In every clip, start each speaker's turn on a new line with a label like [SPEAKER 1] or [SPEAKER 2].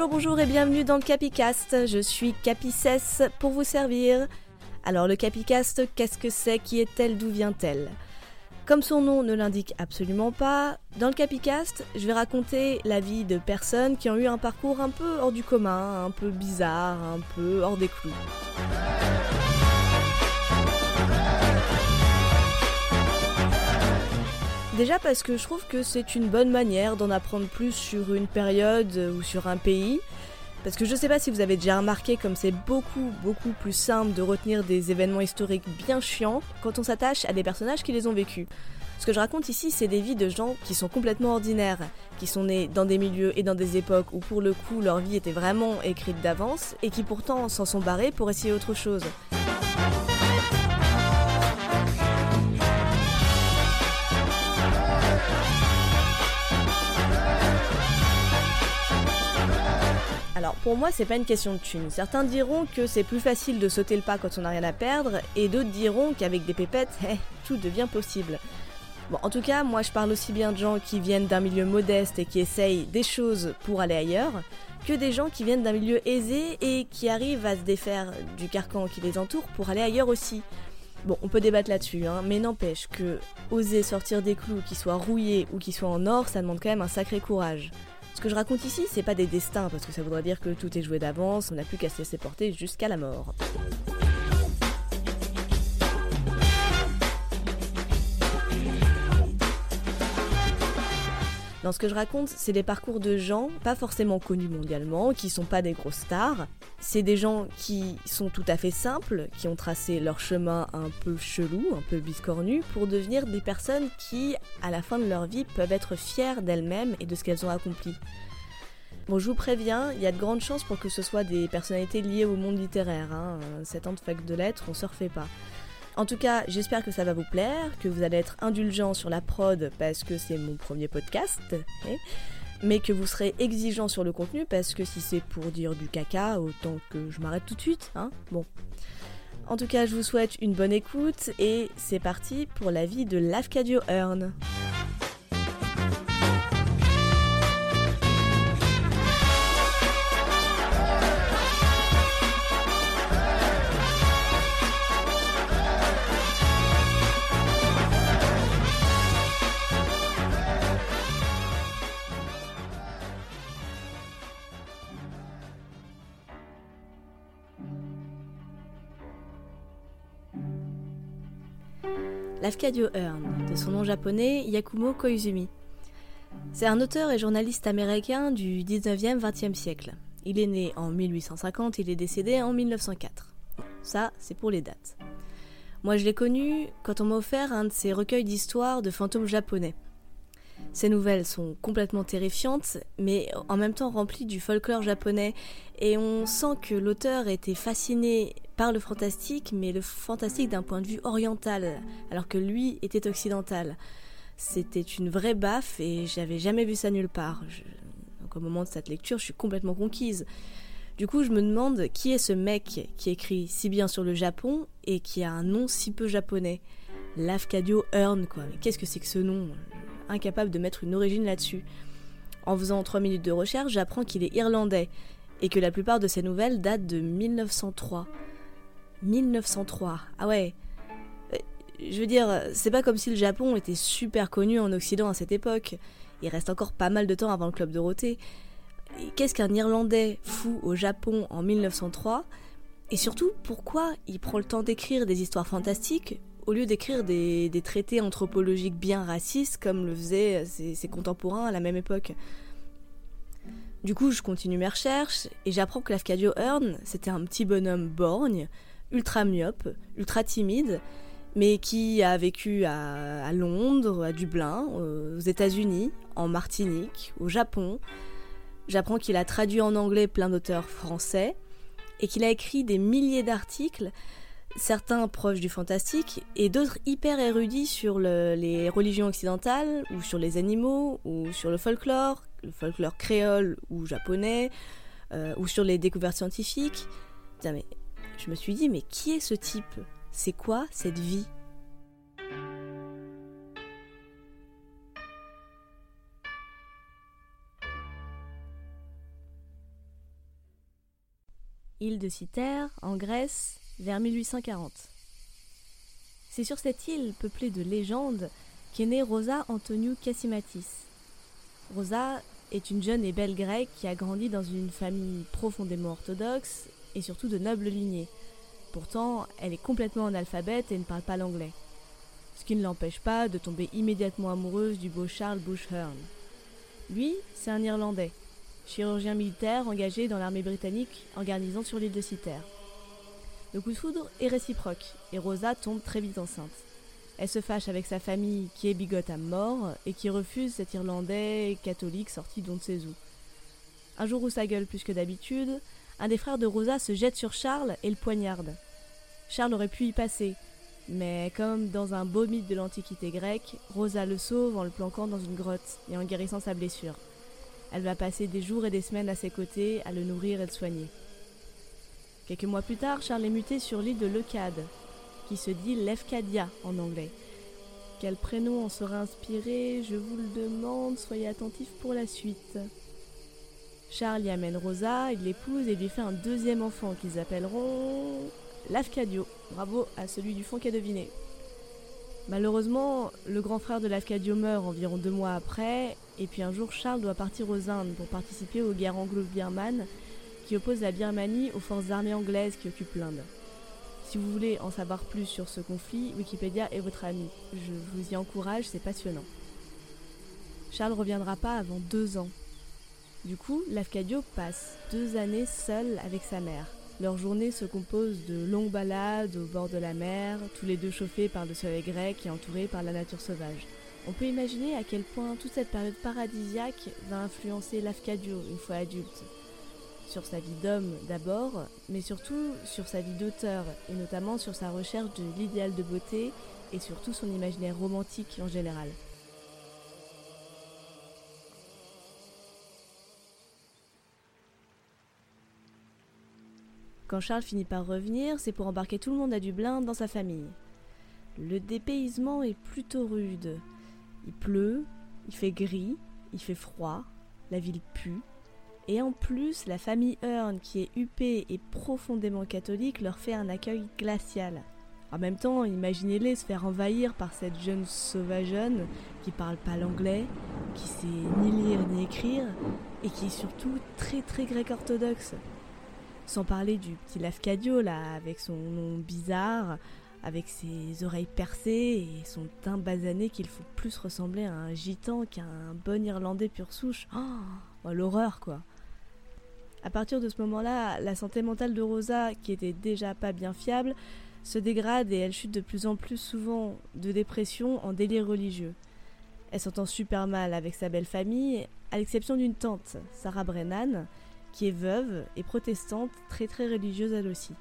[SPEAKER 1] Bonjour, bonjour et bienvenue dans le Capicast. Je suis Capicesse pour vous servir. Alors le Capicast, qu'est-ce que c'est? Qui est-elle? D'où vient-elle? Comme son nom ne l'indique absolument pas, dans le Capicast, je vais raconter la vie de personnes qui ont eu un parcours un peu hors du commun, un peu bizarre, un peu hors des clous. Déjà parce que je trouve que c'est une bonne manière d'en apprendre plus sur une période ou sur un pays. Parce que je sais pas si vous avez déjà remarqué comme c'est beaucoup beaucoup plus simple de retenir des événements historiques bien chiants quand on s'attache à des personnages qui les ont vécus. Ce que je raconte ici, c'est des vies de gens qui sont complètement ordinaires, qui sont nés dans des milieux et dans des époques où pour le coup leur vie était vraiment écrite d'avance et qui pourtant s'en sont barrés pour essayer autre chose. Alors pour moi c'est pas une question de thune. Certains diront que c'est plus facile de sauter le pas quand on n'a rien à perdre, et d'autres diront qu'avec des pépettes, eh, tout devient possible. Bon, en tout cas, moi je parle aussi bien de gens qui viennent d'un milieu modeste et qui essayent des choses pour aller ailleurs, que des gens qui viennent d'un milieu aisé et qui arrivent à se défaire du carcan qui les entoure pour aller ailleurs aussi. Bon, on peut débattre là-dessus, hein, mais n'empêche que oser sortir des clous, qu'ils soient rouillés ou qu'ils soient en or, ça demande quand même un sacré courage. Ce que je raconte ici, c'est pas des destins, parce que ça voudrait dire que tout est joué d'avance, on n'a plus qu'à se laisser porter jusqu'à la mort. Dans ce que je raconte, c'est des parcours de gens pas forcément connus mondialement, qui sont pas des grosses stars. C'est des gens qui sont tout à fait simples, qui ont tracé leur chemin un peu chelou, un peu biscornu, pour devenir des personnes qui, à la fin de leur vie, peuvent être fières d'elles-mêmes et de ce qu'elles ont accompli. Bon, je vous préviens, il y a de grandes chances pour que ce soit des personnalités liées au monde littéraire. Hein. 7 ans de fac de lettres, on se refait pas. En tout cas, j'espère que ça va vous plaire, que vous allez être indulgent sur la prod parce que c'est mon premier podcast, hein, mais que vous serez exigeant sur le contenu parce que si c'est pour dire du caca, autant que je m'arrête tout de suite, hein. Bon. En tout cas, je vous souhaite une bonne écoute et c'est parti pour la vie de Lafcadio Hearn. Lafcadio Hearn, de son nom japonais Yakumo Koizumi. C'est un auteur et journaliste américain du 19e 20e siècle. Il est né en 1850, il est décédé en 1904. Ça, c'est pour les dates. Moi, je l'ai connu quand on m'a offert un de ses recueils d'histoires de fantômes japonais. Ces nouvelles sont complètement terrifiantes, mais en même temps remplies du folklore japonais, et on sent que l'auteur était fasciné par le fantastique, mais le fantastique d'un point de vue oriental, alors que lui était occidental. C'était une vraie baffe, et j'avais jamais vu ça nulle part. Donc au moment de cette lecture, je suis complètement conquise. Du coup, je me demande qui est ce mec qui écrit si bien sur le Japon et qui a un nom si peu japonais. Lafcadio Hearn, quoi. Mais qu'est-ce que c'est que ce nom? Incapable de mettre une origine là-dessus. En faisant 3 minutes de recherche, j'apprends qu'il est irlandais et que la plupart de ses nouvelles datent de 1903. 1903, ah ouais. Euh, je veux dire, c'est pas comme si le Japon était super connu en Occident à cette époque. Il reste encore pas mal de temps avant le Club Dorothée. Qu'est-ce qu'un Irlandais fou au Japon en 1903 Et surtout, pourquoi il prend le temps d'écrire des histoires fantastiques au lieu d'écrire des, traités anthropologiques bien racistes comme le faisaient ses, contemporains à la même époque? Du coup, je continue mes recherches et j'apprends que Lafcadio Hearn, c'était un petit bonhomme borgne, ultra myope, ultra timide, mais qui a vécu à, Londres, à Dublin, aux États-Unis, en Martinique, au Japon. J'apprends qu'il a traduit en anglais plein d'auteurs français et qu'il a écrit des milliers d'articles certains proches du fantastique et d'autres hyper érudits sur les religions occidentales ou sur les animaux ou sur le folklore, le folklore créole ou japonais euh, ou sur les découvertes scientifiques. mais je me suis dit mais qui est ce type? C'est quoi cette vie? Île de Cythère, en Grèce, vers 1840. C'est sur cette île, peuplée de légendes, qu'est née Rosa Antoniou Cassimatis. Rosa est une jeune et belle grecque qui a grandi dans une famille profondément orthodoxe et surtout de noble lignée. Pourtant, elle est complètement analphabète et ne parle pas l'anglais. Ce qui ne l'empêche pas de tomber immédiatement amoureuse du beau Charles Bushhurn. Lui, c'est un Irlandais, chirurgien militaire engagé dans l'armée britannique en garnison sur l'île de Cythère. Le coup de foudre est réciproque et Rosa tombe très vite enceinte. Elle se fâche avec sa famille qui est bigote à mort et qui refuse cet Irlandais catholique sorti d'on ne sait. Un jour où ça gueule plus que d'habitude, un des frères de Rosa se jette sur Charles et le poignarde. Charles aurait pu y passer, mais comme dans un beau mythe de l'Antiquité grecque, Rosa le sauve en le planquant dans une grotte et en guérissant sa blessure. Elle va passer des jours et des semaines à ses côtés, à le nourrir et le soigner. Quelques mois plus tard, Charles est muté sur l'île de Leucade, qui se dit Lefcadia en anglais. Quel prénom en sera inspiré? Je vous le demande, soyez attentifs pour la suite. Charles y amène Rosa, il l'épouse et lui fait un deuxième enfant qu'ils appelleront Lafcadio. Bravo à celui du fond qui a deviné. Malheureusement, le grand frère de Lafcadio meurt environ deux mois après, et puis un jour Charles doit partir aux Indes pour participer aux guerres anglo-birmanes qui opposent la Birmanie aux forces armées anglaises qui occupent l'Inde. Si vous voulez en savoir plus sur ce conflit, Wikipédia est votre ami. Je vous y encourage, c'est passionnant. Charles reviendra pas avant deux ans. Du coup, Lafcadio passe deux années seul avec sa mère. Leur journée se compose de longues balades au bord de la mer, tous les deux chauffés par le soleil grec et entourés par la nature sauvage. On peut imaginer à quel point toute cette période paradisiaque va influencer Lafcadio une fois adulte. Sur sa vie d'homme d'abord, mais surtout sur sa vie d'auteur, et notamment sur sa recherche de l'idéal de beauté et surtout son imaginaire romantique en général. Quand Charles finit par revenir, c'est pour embarquer tout le monde à Dublin dans sa famille. Le dépaysement est plutôt rude. Il pleut, il fait gris, il fait froid, la ville pue. Et en plus, la famille Hearn, qui est huppée et profondément catholique, leur fait un accueil glacial. En même temps, imaginez-les se faire envahir par cette jeune sauvageonne qui parle pas l'anglais, qui sait ni lire ni écrire, et qui est surtout très très grec orthodoxe. Sans parler du petit Lafcadio, là, avec son nom bizarre, avec ses oreilles percées et son teint basané qu'il faut plus ressembler à un gitan qu'à un bon Irlandais pur souche. Oh, l'horreur, quoi. À partir de ce moment-là, la santé mentale de Rosa, qui était déjà pas bien fiable, se dégrade et elle chute de plus en plus souvent de dépression en délire religieux. Elle s'entend super mal avec sa belle famille, à l'exception d'une tante, Sarah Brennan, qui est veuve et protestante, très très religieuse elle aussi.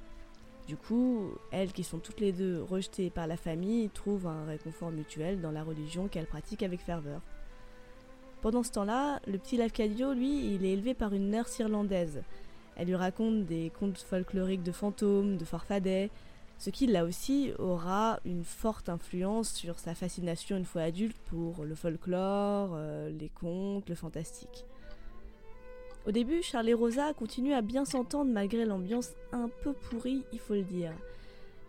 [SPEAKER 1] Du coup, elles qui sont toutes les deux rejetées par la famille trouvent un réconfort mutuel dans la religion qu'elles pratiquent avec ferveur. Pendant ce temps-là, le petit Lafcadio, lui, il est élevé par une nurse irlandaise. Elle lui raconte des contes folkloriques de fantômes, de farfadets, ce qui là aussi aura une forte influence sur sa fascination une fois adulte pour le folklore, euh, les contes, le fantastique. Au début, Charles et Rosa continuent à bien s'entendre malgré l'ambiance un peu pourrie, il faut le dire.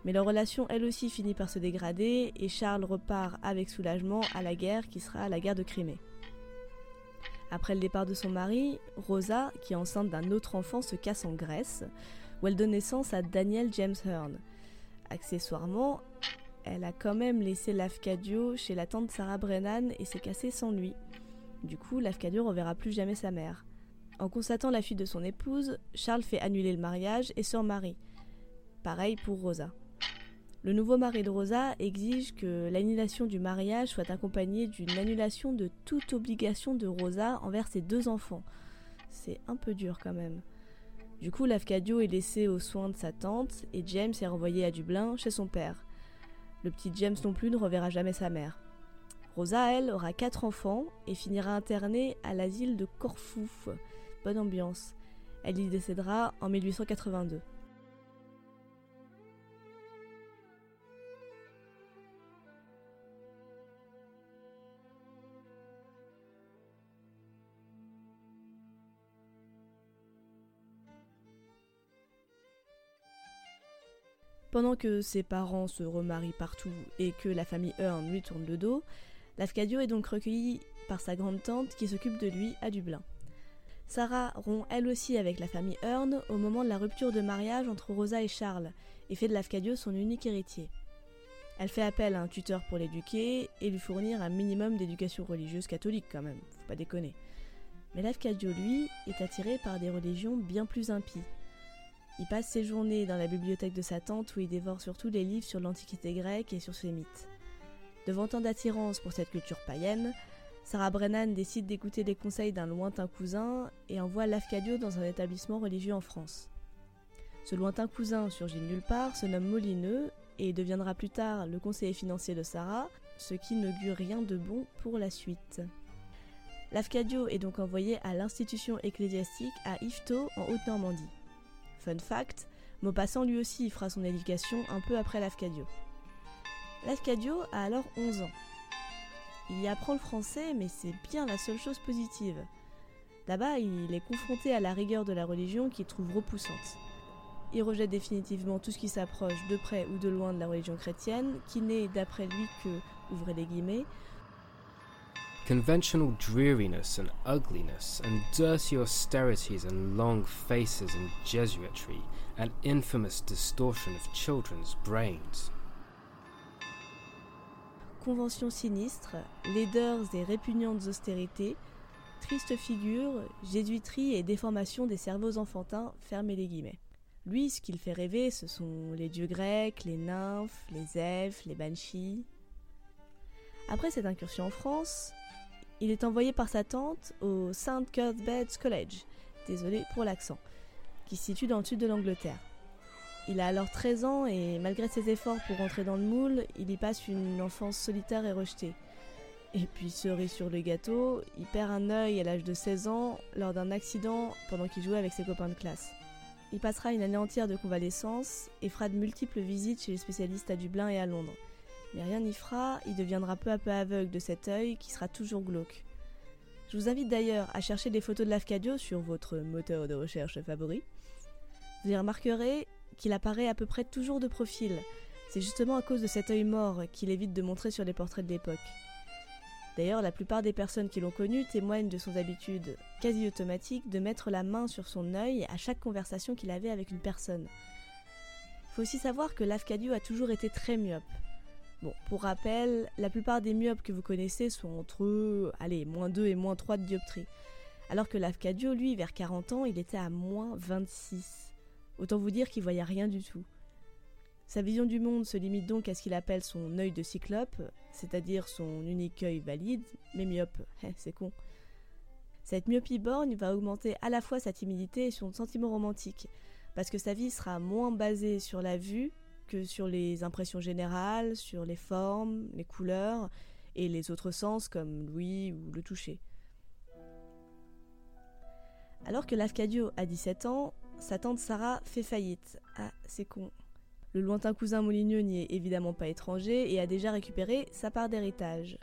[SPEAKER 1] Mais leur relation, elle aussi, finit par se dégrader et Charles repart avec soulagement à la guerre qui sera la guerre de Crimée. Après le départ de son mari, Rosa, qui est enceinte d'un autre enfant, se casse en Grèce, où elle donne naissance à Daniel James Hearn. Accessoirement, elle a quand même laissé Lafcadio chez la tante Sarah Brennan et s'est cassée sans lui. Du coup, Lafcadio reverra plus jamais sa mère. En constatant la fuite de son épouse, Charles fait annuler le mariage et se remarie. Pareil pour Rosa. Le nouveau mari de Rosa exige que l'annulation du mariage soit accompagnée d'une annulation de toute obligation de Rosa envers ses deux enfants. C'est un peu dur quand même. Du coup, Lafcadio est laissé aux soins de sa tante et James est renvoyé à Dublin chez son père. Le petit James non plus ne reverra jamais sa mère. Rosa, elle, aura quatre enfants et finira internée à l'asile de Corfou, bonne ambiance. Elle y décédera en 1882. Pendant que ses parents se remarient partout et que la famille Hearn lui tourne le dos, Lafcadio est donc recueilli par sa grande tante qui s'occupe de lui à Dublin. Sarah rompt elle aussi avec la famille Hearn au moment de la rupture de mariage entre Rosa et Charles et fait de Lafcadio son unique héritier. Elle fait appel à un tuteur pour l'éduquer et lui fournir un minimum d'éducation religieuse catholique quand même, faut pas déconner. Mais Lafcadio, lui, est attiré par des religions bien plus impies. Il passe ses journées dans la bibliothèque de sa tante où il dévore surtout les livres sur l'Antiquité grecque et sur ses mythes. Devant tant d'attirance pour cette culture païenne, Sarah Brennan décide d'écouter les conseils d'un lointain cousin et envoie Lafcadio dans un établissement religieux en France. Ce lointain cousin surgit nulle part, se nomme Molineux et deviendra plus tard le conseiller financier de Sarah, ce qui n'augure rien de bon pour la suite. Lafcadio est donc envoyé à l'institution ecclésiastique à Yvetot en Haute-Normandie. Fun fact, Maupassant lui aussi fera son éducation un peu après Lafcadio. Lafcadio a alors 11 ans. Il y apprend le français, mais c'est bien la seule chose positive. Là-bas, il est confronté à la rigueur de la religion qu'il trouve repoussante. Il rejette définitivement tout ce qui s'approche de près ou de loin de la religion chrétienne, qui n'est d'après lui que, ouvrez les guillemets,
[SPEAKER 2] conventional dreariness and ugliness, and dirty austerities and long faces and Jesuitry, and infamous distortion of children's brains.
[SPEAKER 1] Convention sinistre, laideurs et répugnantes austérités, tristes figures, jésuiterie et déformation des cerveaux enfantins, fermez les guillemets. Lui, ce qu'il fait rêver, ce sont les dieux grecs, les nymphes, les elfes, les banshees. Après cette incursion en France, il est envoyé par sa tante au St. Cuthbert's College, désolé pour l'accent, qui se situe dans le sud de l'Angleterre. Il a alors 13 ans et malgré ses efforts pour rentrer dans le moule, il y passe une enfance solitaire et rejetée. Et puis cerise sur le gâteau, il perd un œil à l'âge de 16 ans lors d'un accident pendant qu'il jouait avec ses copains de classe. Il passera une année entière de convalescence et fera de multiples visites chez les spécialistes à Dublin et à Londres. Mais rien n'y fera, il deviendra peu à peu aveugle de cet œil qui sera toujours glauque. Je vous invite d'ailleurs à chercher des photos de l'Afcadio sur votre moteur de recherche favori. Vous y remarquerez qu'il apparaît à peu près toujours de profil. C'est justement à cause de cet œil mort qu'il évite de montrer sur les portraits de l'époque. D'ailleurs, la plupart des personnes qui l'ont connu témoignent de son habitude quasi automatique de mettre la main sur son œil à chaque conversation qu'il avait avec une personne. Faut aussi savoir que l'Afcadio a toujours été très myope. Bon, pour rappel, la plupart des myopes que vous connaissez sont entre, allez, moins 2 et moins 3 de dioptrie. Alors que l'Afcadio, lui, vers 40 ans, il était à moins 26. Autant vous dire qu'il voyait rien du tout. Sa vision du monde se limite donc à ce qu'il appelle son œil de cyclope, c'est-à-dire son unique œil valide, mais myope. Eh, c'est con. Cette myopie borgne va augmenter à la fois sa timidité et son sentiment romantique, parce que sa vie sera moins basée sur la vue que sur les impressions générales, sur les formes, les couleurs et les autres sens comme l'ouïe ou le toucher. Alors que l'Afcadio a 17 ans, sa tante Sarah fait faillite. Ah, c'est con. Le lointain cousin Moligneux n'y est évidemment pas étranger et a déjà récupéré sa part d'héritage.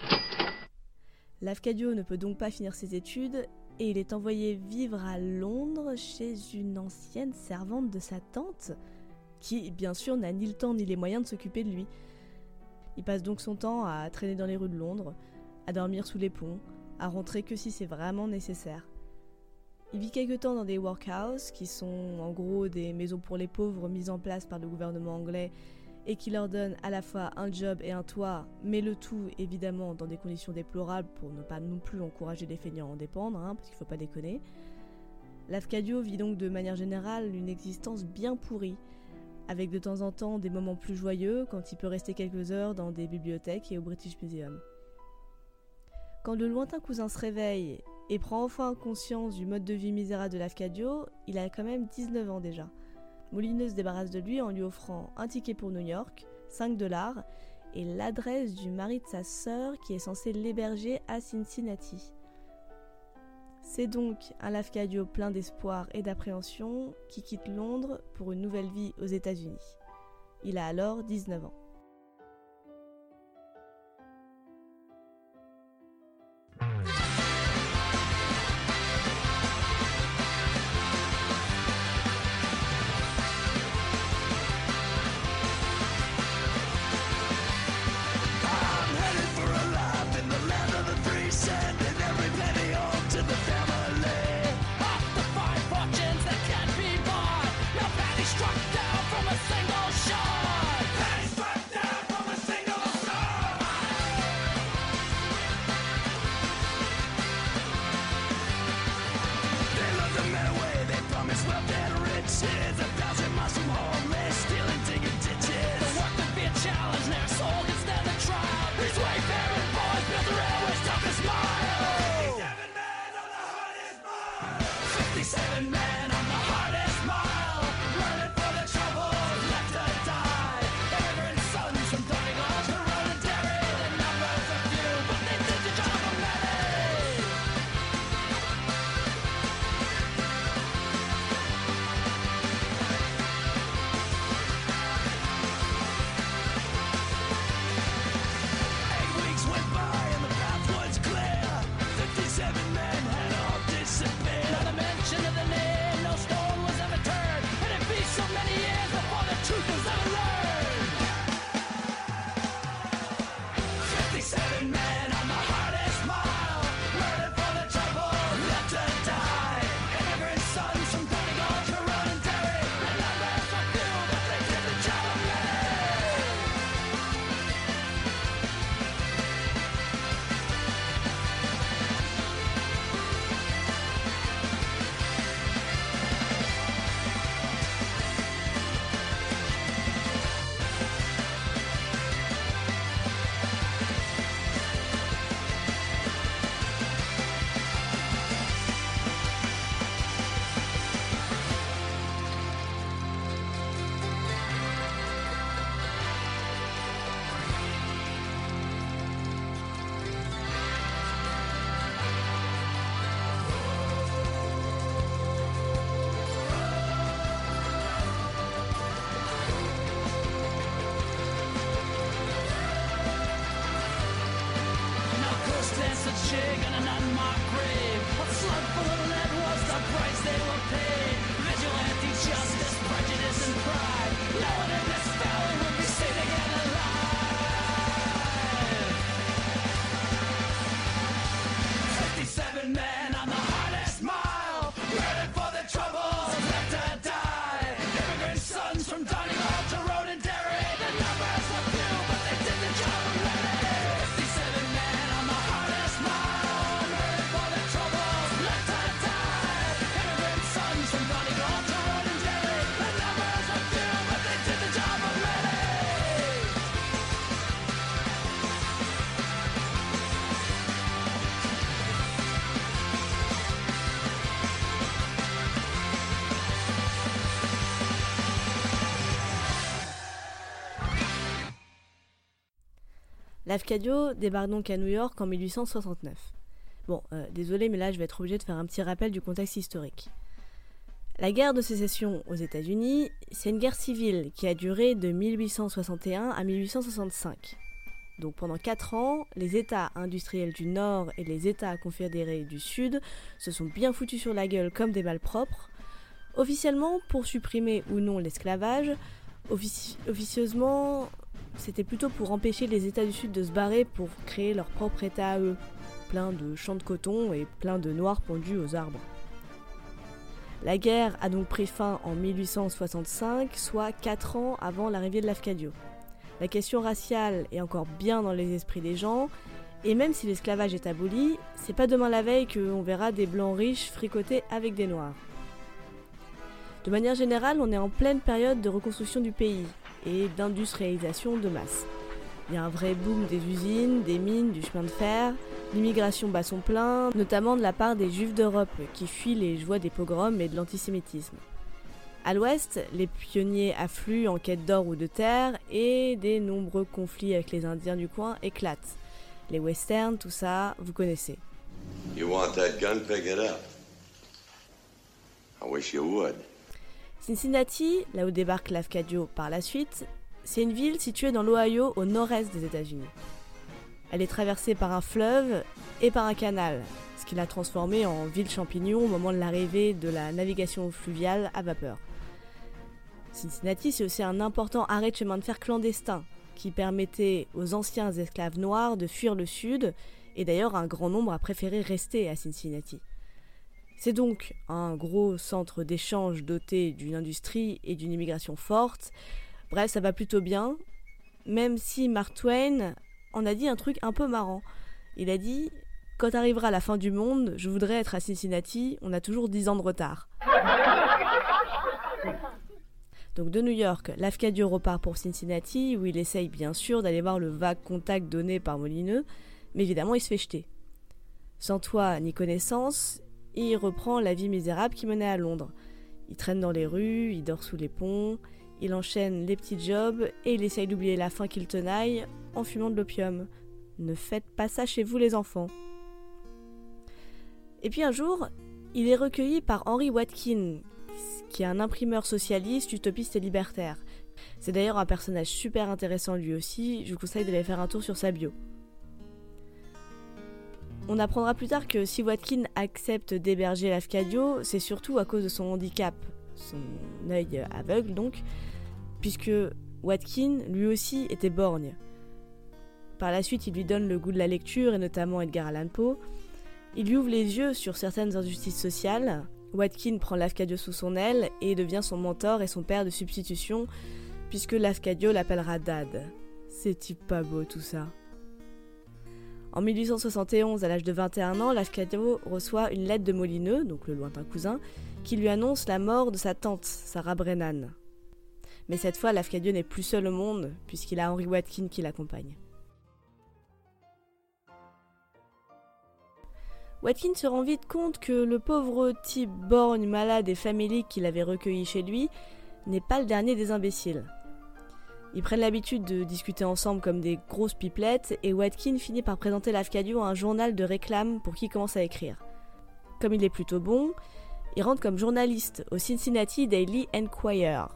[SPEAKER 1] L'Afcadio ne peut donc pas finir ses études et il est envoyé vivre à Londres chez une ancienne servante de sa tante, qui bien sûr n'a ni le temps ni les moyens de s'occuper de lui. Il passe donc son temps à traîner dans les rues de Londres, à dormir sous les ponts, à rentrer que si c'est vraiment nécessaire. Il vit quelque temps dans des workhouses, qui sont en gros des maisons pour les pauvres mises en place par le gouvernement anglais et qui leur donnent à la fois un job et un toit, mais le tout évidemment dans des conditions déplorables pour ne pas non plus encourager les feignants à en dépendre, hein, parce qu'il ne faut pas déconner. L'Afcadio vit donc de manière générale une existence bien pourrie, avec de temps en temps des moments plus joyeux quand il peut rester quelques heures dans des bibliothèques et au British Museum. Quand le lointain cousin se réveille et prend enfin conscience du mode de vie misérable de l'Afcadio, il a quand même 19 ans déjà. Molineux se débarrasse de lui en lui offrant un ticket pour New York, 5 dollars, et l'adresse du mari de sa sœur qui est censé l'héberger à Cincinnati. C'est donc un Lafcadio plein d'espoir et d'appréhension qui quitte Londres pour une nouvelle vie aux États-Unis. Il a alors 19 ans. L'Afcadio débarque donc à New York en 1869. Bon, euh, désolé, mais là je vais être obligé de faire un petit rappel du contexte historique. La guerre de sécession aux États-Unis, c'est une guerre civile qui a duré de 1861 à 1865. Donc pendant 4 ans, les États industriels du Nord et les États confédérés du Sud se sont bien foutus sur la gueule comme des malpropres, officiellement pour supprimer ou non l'esclavage, officieusement c'était plutôt pour empêcher les États du Sud de se barrer pour créer leur propre État à eux, plein de champs de coton et plein de noirs pendus aux arbres. La guerre a donc pris fin en 1865, soit 4 ans avant l'arrivée de l'Afcadio. La question raciale est encore bien dans les esprits des gens, et même si l'esclavage est aboli, c'est pas demain la veille qu'on verra des blancs riches fricoter avec des noirs. De manière générale, on est en pleine période de reconstruction du pays, et d'industrialisation de masse. Il y a un vrai boom des usines, des mines, du chemin de fer. L'immigration bat son plein, notamment de la part des juifs d'Europe qui fuient les joies des pogroms et de l'antisémitisme. À l'ouest, les pionniers affluent en quête d'or ou de terre et des nombreux conflits avec les Indiens du coin éclatent. Les westerns, tout ça, vous connaissez. You want that gun, pick it up. I wish you would. Cincinnati, là où débarque l'Afcadio par la suite, c'est une ville située dans l'Ohio au nord-est des États-Unis. Elle est traversée par un fleuve et par un canal, ce qui l'a transformée en ville champignon au moment de l'arrivée de la navigation fluviale à vapeur. Cincinnati, c'est aussi un important arrêt de chemin de fer clandestin qui permettait aux anciens esclaves noirs de fuir le sud, et d'ailleurs un grand nombre a préféré rester à Cincinnati. C'est donc un gros centre d'échange doté d'une industrie et d'une immigration forte. Bref, ça va plutôt bien, même si Mark Twain en a dit un truc un peu marrant. Il a dit Quand arrivera la fin du monde, je voudrais être à Cincinnati, on a toujours 10 ans de retard. Donc de New York, Lafcadio repart pour Cincinnati, où il essaye bien sûr d'aller voir le vague contact donné par Molineux, mais évidemment il se fait jeter. Sans toit ni connaissance, il reprend la vie misérable qui menait à Londres. Il traîne dans les rues, il dort sous les ponts, il enchaîne les petits jobs et il essaye d'oublier la faim qu'il tenaille en fumant de l'opium. Ne faites pas ça chez vous les enfants. Et puis un jour, il est recueilli par Henry Watkin, qui est un imprimeur socialiste, utopiste et libertaire. C'est d'ailleurs un personnage super intéressant lui aussi, je vous conseille d'aller faire un tour sur sa bio. On apprendra plus tard que si Watkin accepte d'héberger l'Afcadio, c'est surtout à cause de son handicap, son œil aveugle donc, puisque Watkin lui aussi était borgne. Par la suite, il lui donne le goût de la lecture et notamment Edgar Allan Poe. Il lui ouvre les yeux sur certaines injustices sociales. Watkin prend l'Afcadio sous son aile et devient son mentor et son père de substitution, puisque l'Afcadio l'appellera Dad. C'est-il pas beau tout ça? En 1871, à l'âge de 21 ans, l'Afcadio reçoit une lettre de Molineux, donc le lointain cousin, qui lui annonce la mort de sa tante, Sarah Brennan. Mais cette fois, l'Afcadio n'est plus seul au monde, puisqu'il a Henry Watkin qui l'accompagne. Watkin se rend vite compte que le pauvre type borgne, malade et famélique qu'il avait recueilli chez lui n'est pas le dernier des imbéciles. Ils prennent l'habitude de discuter ensemble comme des grosses pipelettes et Watkin finit par présenter l'Afcadio à un journal de réclame pour qui commence à écrire. Comme il est plutôt bon, il rentre comme journaliste au Cincinnati Daily Enquirer.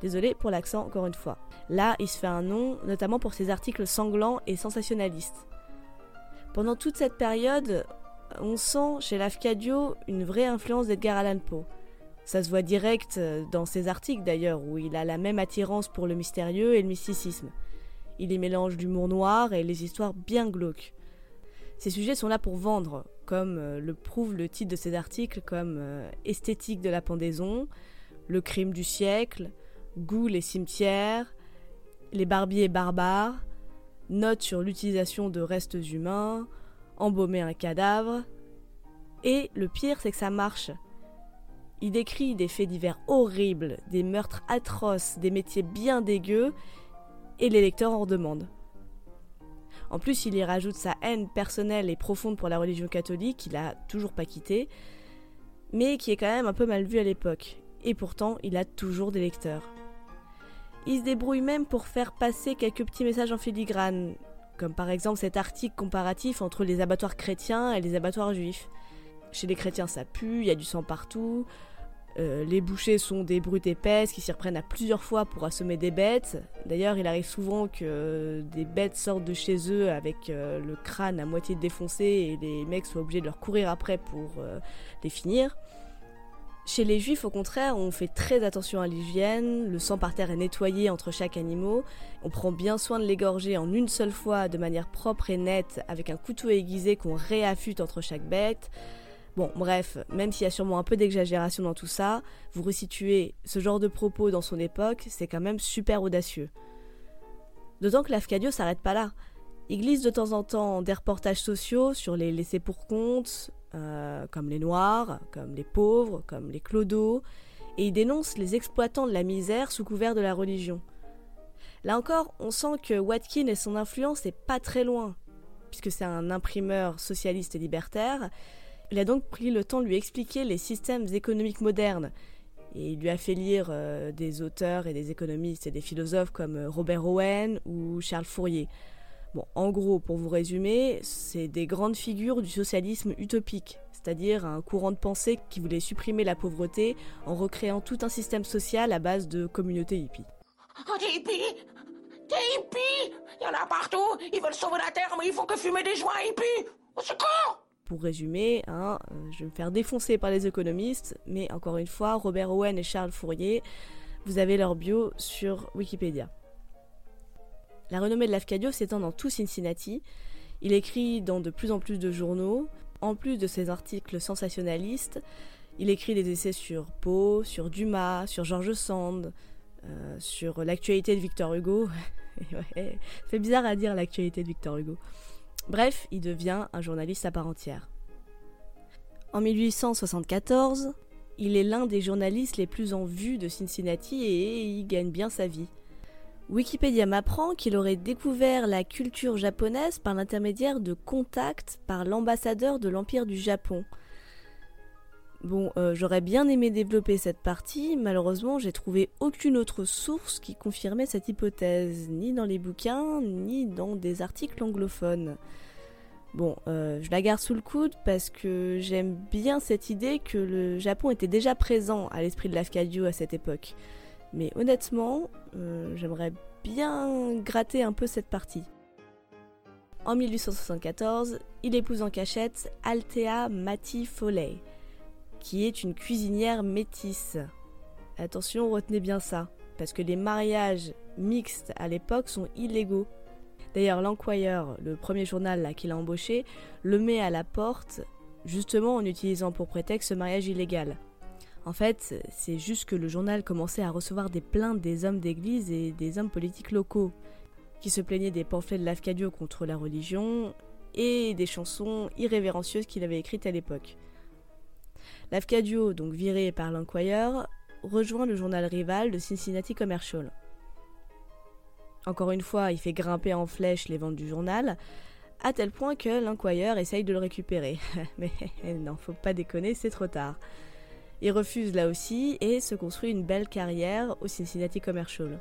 [SPEAKER 1] Désolé pour l'accent encore une fois. Là, il se fait un nom, notamment pour ses articles sanglants et sensationnalistes. Pendant toute cette période, on sent chez Lafcadio une vraie influence d'Edgar Allan Poe. Ça se voit direct euh, dans ses articles d'ailleurs, où il a la même attirance pour le mystérieux et le mysticisme. Il y mélange l'humour noir et les histoires bien glauques. Ces sujets sont là pour vendre, comme euh, le prouve le titre de ses articles comme euh, Esthétique de la pendaison, Le crime du siècle, Goût les cimetières, Les barbiers barbares, Notes sur l'utilisation de restes humains, embaumer un cadavre. Et le pire, c'est que ça marche. Il décrit des faits divers horribles, des meurtres atroces, des métiers bien dégueux, et les lecteurs en demandent. En plus, il y rajoute sa haine personnelle et profonde pour la religion catholique, qu'il a toujours pas quittée, mais qui est quand même un peu mal vue à l'époque. Et pourtant, il a toujours des lecteurs. Il se débrouille même pour faire passer quelques petits messages en filigrane, comme par exemple cet article comparatif entre les abattoirs chrétiens et les abattoirs juifs. Chez les chrétiens ça pue, il y a du sang partout, euh, les bouchers sont des brutes épaisses qui s'y reprennent à plusieurs fois pour assommer des bêtes. D'ailleurs, il arrive souvent que des bêtes sortent de chez eux avec euh, le crâne à moitié défoncé et les mecs soient obligés de leur courir après pour euh, les finir. Chez les juifs, au contraire, on fait très attention à l'hygiène, le sang par terre est nettoyé entre chaque animal, on prend bien soin de l'égorger en une seule fois de manière propre et nette avec un couteau aiguisé qu'on réaffûte entre chaque bête. Bon, bref, même s'il y a sûrement un peu d'exagération dans tout ça, vous resituez ce genre de propos dans son époque, c'est quand même super audacieux. D'autant que l'Afcadio s'arrête pas là. Il glisse de temps en temps des reportages sociaux sur les laissés pour compte, euh, comme les Noirs, comme les pauvres, comme les clodos, et il dénonce les exploitants de la misère sous couvert de la religion. Là encore, on sent que Watkin et son influence n'est pas très loin, puisque c'est un imprimeur socialiste et libertaire. Il a donc pris le temps de lui expliquer les systèmes économiques modernes, et il lui a fait lire euh, des auteurs et des économistes et des philosophes comme euh, Robert Owen ou Charles Fourier. Bon, en gros, pour vous résumer, c'est des grandes figures du socialisme utopique, c'est-à-dire un courant de pensée qui voulait supprimer la pauvreté en recréant tout un système social à base de communautés hippies.
[SPEAKER 3] Oh, des hippies! Des hippies! Il y en a partout Ils veulent sauver la Terre, mais ils font que fumer des joints hippies! Au secours
[SPEAKER 1] Pour résumer, hein, euh, je vais me faire défoncer par les économistes, mais encore une fois, Robert Owen et Charles Fourier, vous avez leur bio sur Wikipédia. La renommée de l'Afcadio s'étend dans tout Cincinnati. Il écrit dans de plus en plus de journaux. En plus de ses articles sensationnalistes, il écrit des essais sur Poe, sur Dumas, sur George Sand, euh, sur l'actualité de Victor Hugo. c'est bizarre à dire l'actualité de Victor Hugo. Bref, il devient un journaliste à part entière. En 1874, Il est l'un des journalistes les plus en vue de Cincinnati et il gagne bien sa vie. Wikipédia m'apprend qu'il aurait découvert la culture japonaise par l'intermédiaire de contacts par l'ambassadeur de l'Empire du Japon. Bon, euh, j'aurais bien aimé développer cette partie, malheureusement j'ai trouvé aucune autre source qui confirmait cette hypothèse, ni dans les bouquins, ni dans des articles anglophones. Bon, euh, je la garde sous le coude parce que j'aime bien cette idée que le Japon était déjà présent à l'esprit de l'Afcadio à cette époque. Mais honnêtement, euh, j'aimerais bien gratter un peu cette partie. En 1874, il épouse en cachette Althea Mati Foley, qui est une cuisinière métisse. Attention, retenez bien ça, parce que les mariages mixtes à l'époque sont illégaux. D'ailleurs, l'Enquirer, le premier journal qu'il a embauché, le met à la porte justement en utilisant pour prétexte ce mariage illégal. En fait, c'est juste que le journal commençait à recevoir des plaintes des hommes d'église et des hommes politiques locaux, qui se plaignaient des pamphlets de Lafcadio contre la religion et des chansons irrévérencieuses qu'il avait écrites à l'époque. Lafcadio, donc viré par l'Enquirer, rejoint le journal rival de Cincinnati Commercial. Encore une fois, il fait grimper en flèche les ventes du journal, à tel point que l'Inquirer essaye de le récupérer. Mais non, faut pas déconner, c'est trop tard. Il refuse là aussi et se construit une belle carrière au Cincinnati Commercial.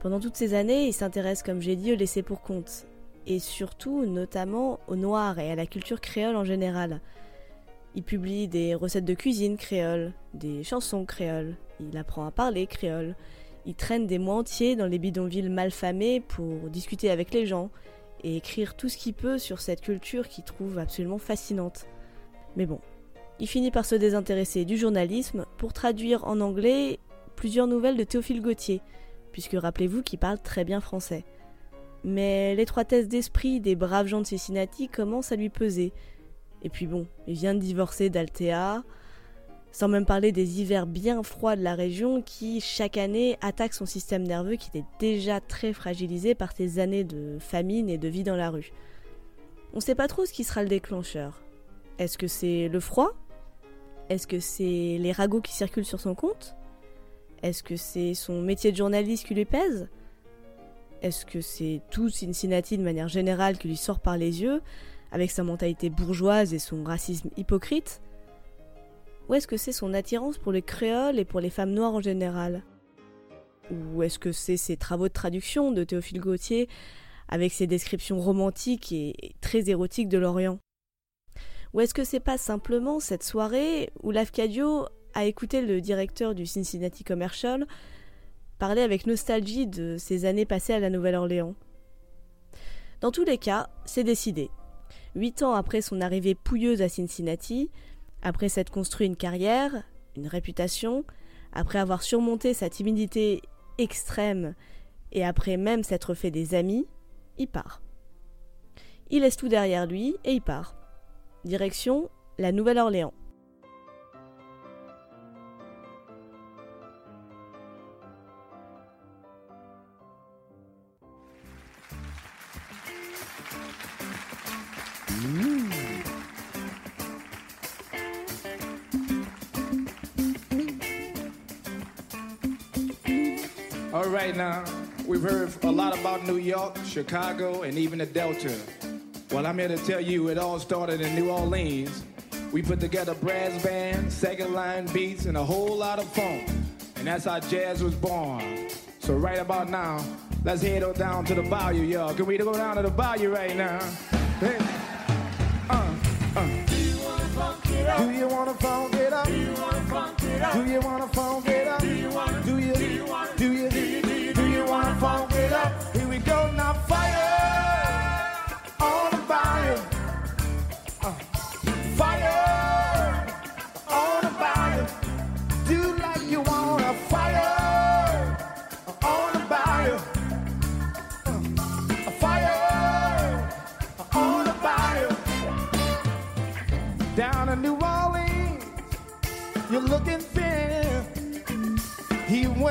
[SPEAKER 1] Pendant toutes ces années, il s'intéresse, comme j'ai dit, au laisser pour compte, et surtout, notamment, au noir et à la culture créole en général. Il publie des recettes de cuisine créole, des chansons créoles, il apprend à parler créole. Il traîne des mois entiers dans les bidonvilles malfamés pour discuter avec les gens et écrire tout ce qu'il peut sur cette culture qu'il trouve absolument fascinante. Mais bon, il finit par se désintéresser du journalisme pour traduire en anglais plusieurs nouvelles de Théophile Gautier, puisque rappelez-vous qu'il parle très bien français. Mais l'étroitesse d'esprit des braves gens de Cincinnati commence à lui peser. Et puis bon, il vient de divorcer d'Altea, sans même parler des hivers bien froids de la région qui, chaque année, attaquent son système nerveux qui était déjà très fragilisé par ces années de famine et de vie dans la rue. On ne sait pas trop ce qui sera le déclencheur. Est-ce que c'est le froid? Est-ce que c'est les ragots qui circulent sur son compte? Est-ce que c'est son métier de journaliste qui lui pèse? Est-ce que c'est tout Cincinnati de manière générale qui lui sort par les yeux, avec sa mentalité bourgeoise et son racisme hypocrite? Ou est-ce que c'est son attirance pour les créoles et pour les femmes noires en général? Ou est-ce que c'est ses travaux de traduction de Théophile Gautier avec ses descriptions romantiques et très érotiques de l'Orient? Ou est-ce que c'est pas simplement cette soirée où Lafcadio a écouté le directeur du Cincinnati Commercial parler avec nostalgie de ses années passées à la Nouvelle-Orléans Dans tous les cas, c'est décidé. Huit ans après son arrivée pouilleuse à Cincinnati, après s'être construit une carrière, une réputation, après avoir surmonté sa timidité extrême et après même s'être fait des amis, il part. Il laisse tout derrière lui et il part. Direction la Nouvelle-Orléans.
[SPEAKER 4] All right, now, we've heard a lot about New York, Chicago, and even the Delta. Well, I'm here to tell you it all started in New Orleans. We put together brass band, second line beats, and a whole lot of funk. And that's how jazz was born. So right about now, let's head on down to the bayou, y'all. Can we go down to the bayou right now? Hey. Uh, uh. Do you wanna funk it up? Do you wanna funk it up? Do you wanna funk it up? Do you wanna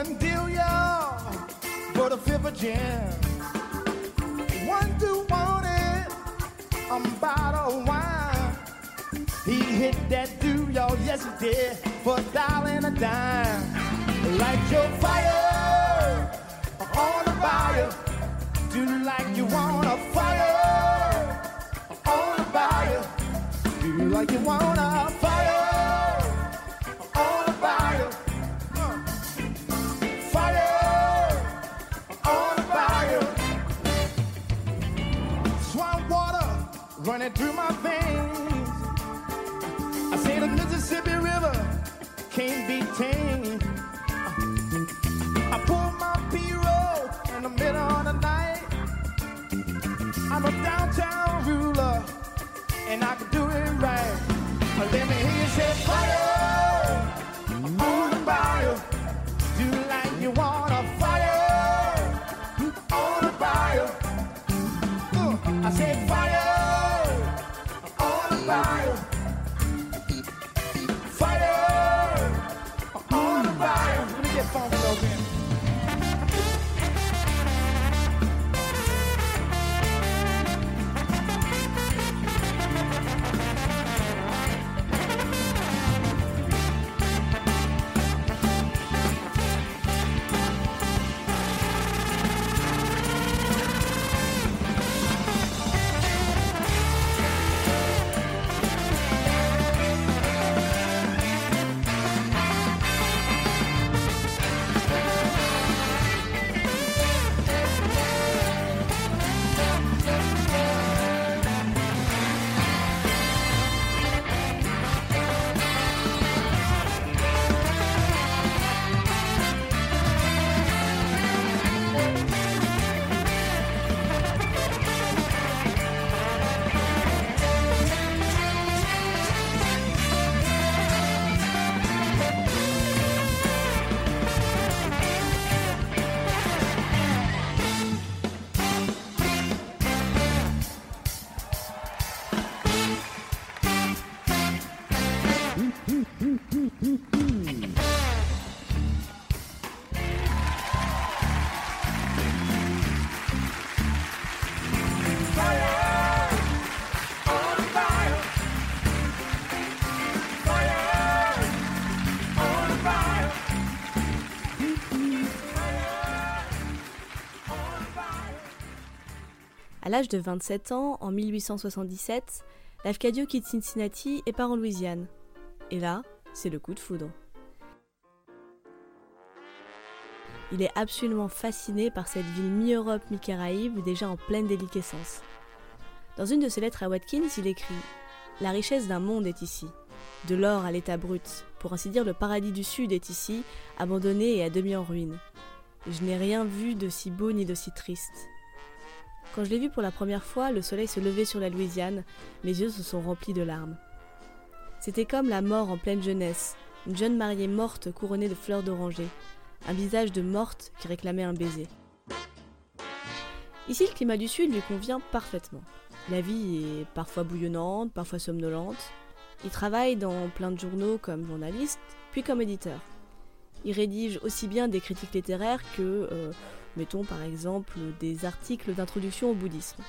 [SPEAKER 4] He wouldn't deal ya but a fifth gin. One do want it, I'm bottle of wine. He hit that do y'all, yes he did, for a dollar and a dime. Light your fire on the fire. Do like you want a fire on the fire. Do like you want a fire running through my veins. I say the Mississippi River can't be tamed. I pull my P-roll in the middle of the night. I'm a downtown ruler, and I can do it right. Let me hear you say fire
[SPEAKER 1] À l'âge de 27 ans, en 1877, Lafcadio quitte Cincinnati et part en Louisiane. Et là, c'est le coup de foudre. Il est absolument fasciné par cette ville mi-Europe, mi-Caraïbes, déjà en pleine déliquescence. Dans une de ses lettres à Watkins, il écrit La richesse d'un monde est ici. De l'or à l'état brut, pour ainsi dire le paradis du Sud est ici, abandonné et à demi en ruine. Je n'ai rien vu de si beau ni de si triste. Quand je l'ai vu pour la première fois, le soleil se levait sur la Louisiane, mes yeux se sont remplis de larmes. C'était comme la mort en pleine jeunesse, une jeune mariée morte couronnée de fleurs d'oranger, un visage de morte qui réclamait un baiser. Ici, le climat du Sud lui convient parfaitement. La vie est parfois bouillonnante, parfois somnolente. Il travaille dans plein de journaux comme journaliste, puis comme éditeur. Il rédige aussi bien des critiques littéraires que, euh, mettons par exemple, des articles d'introduction au bouddhisme.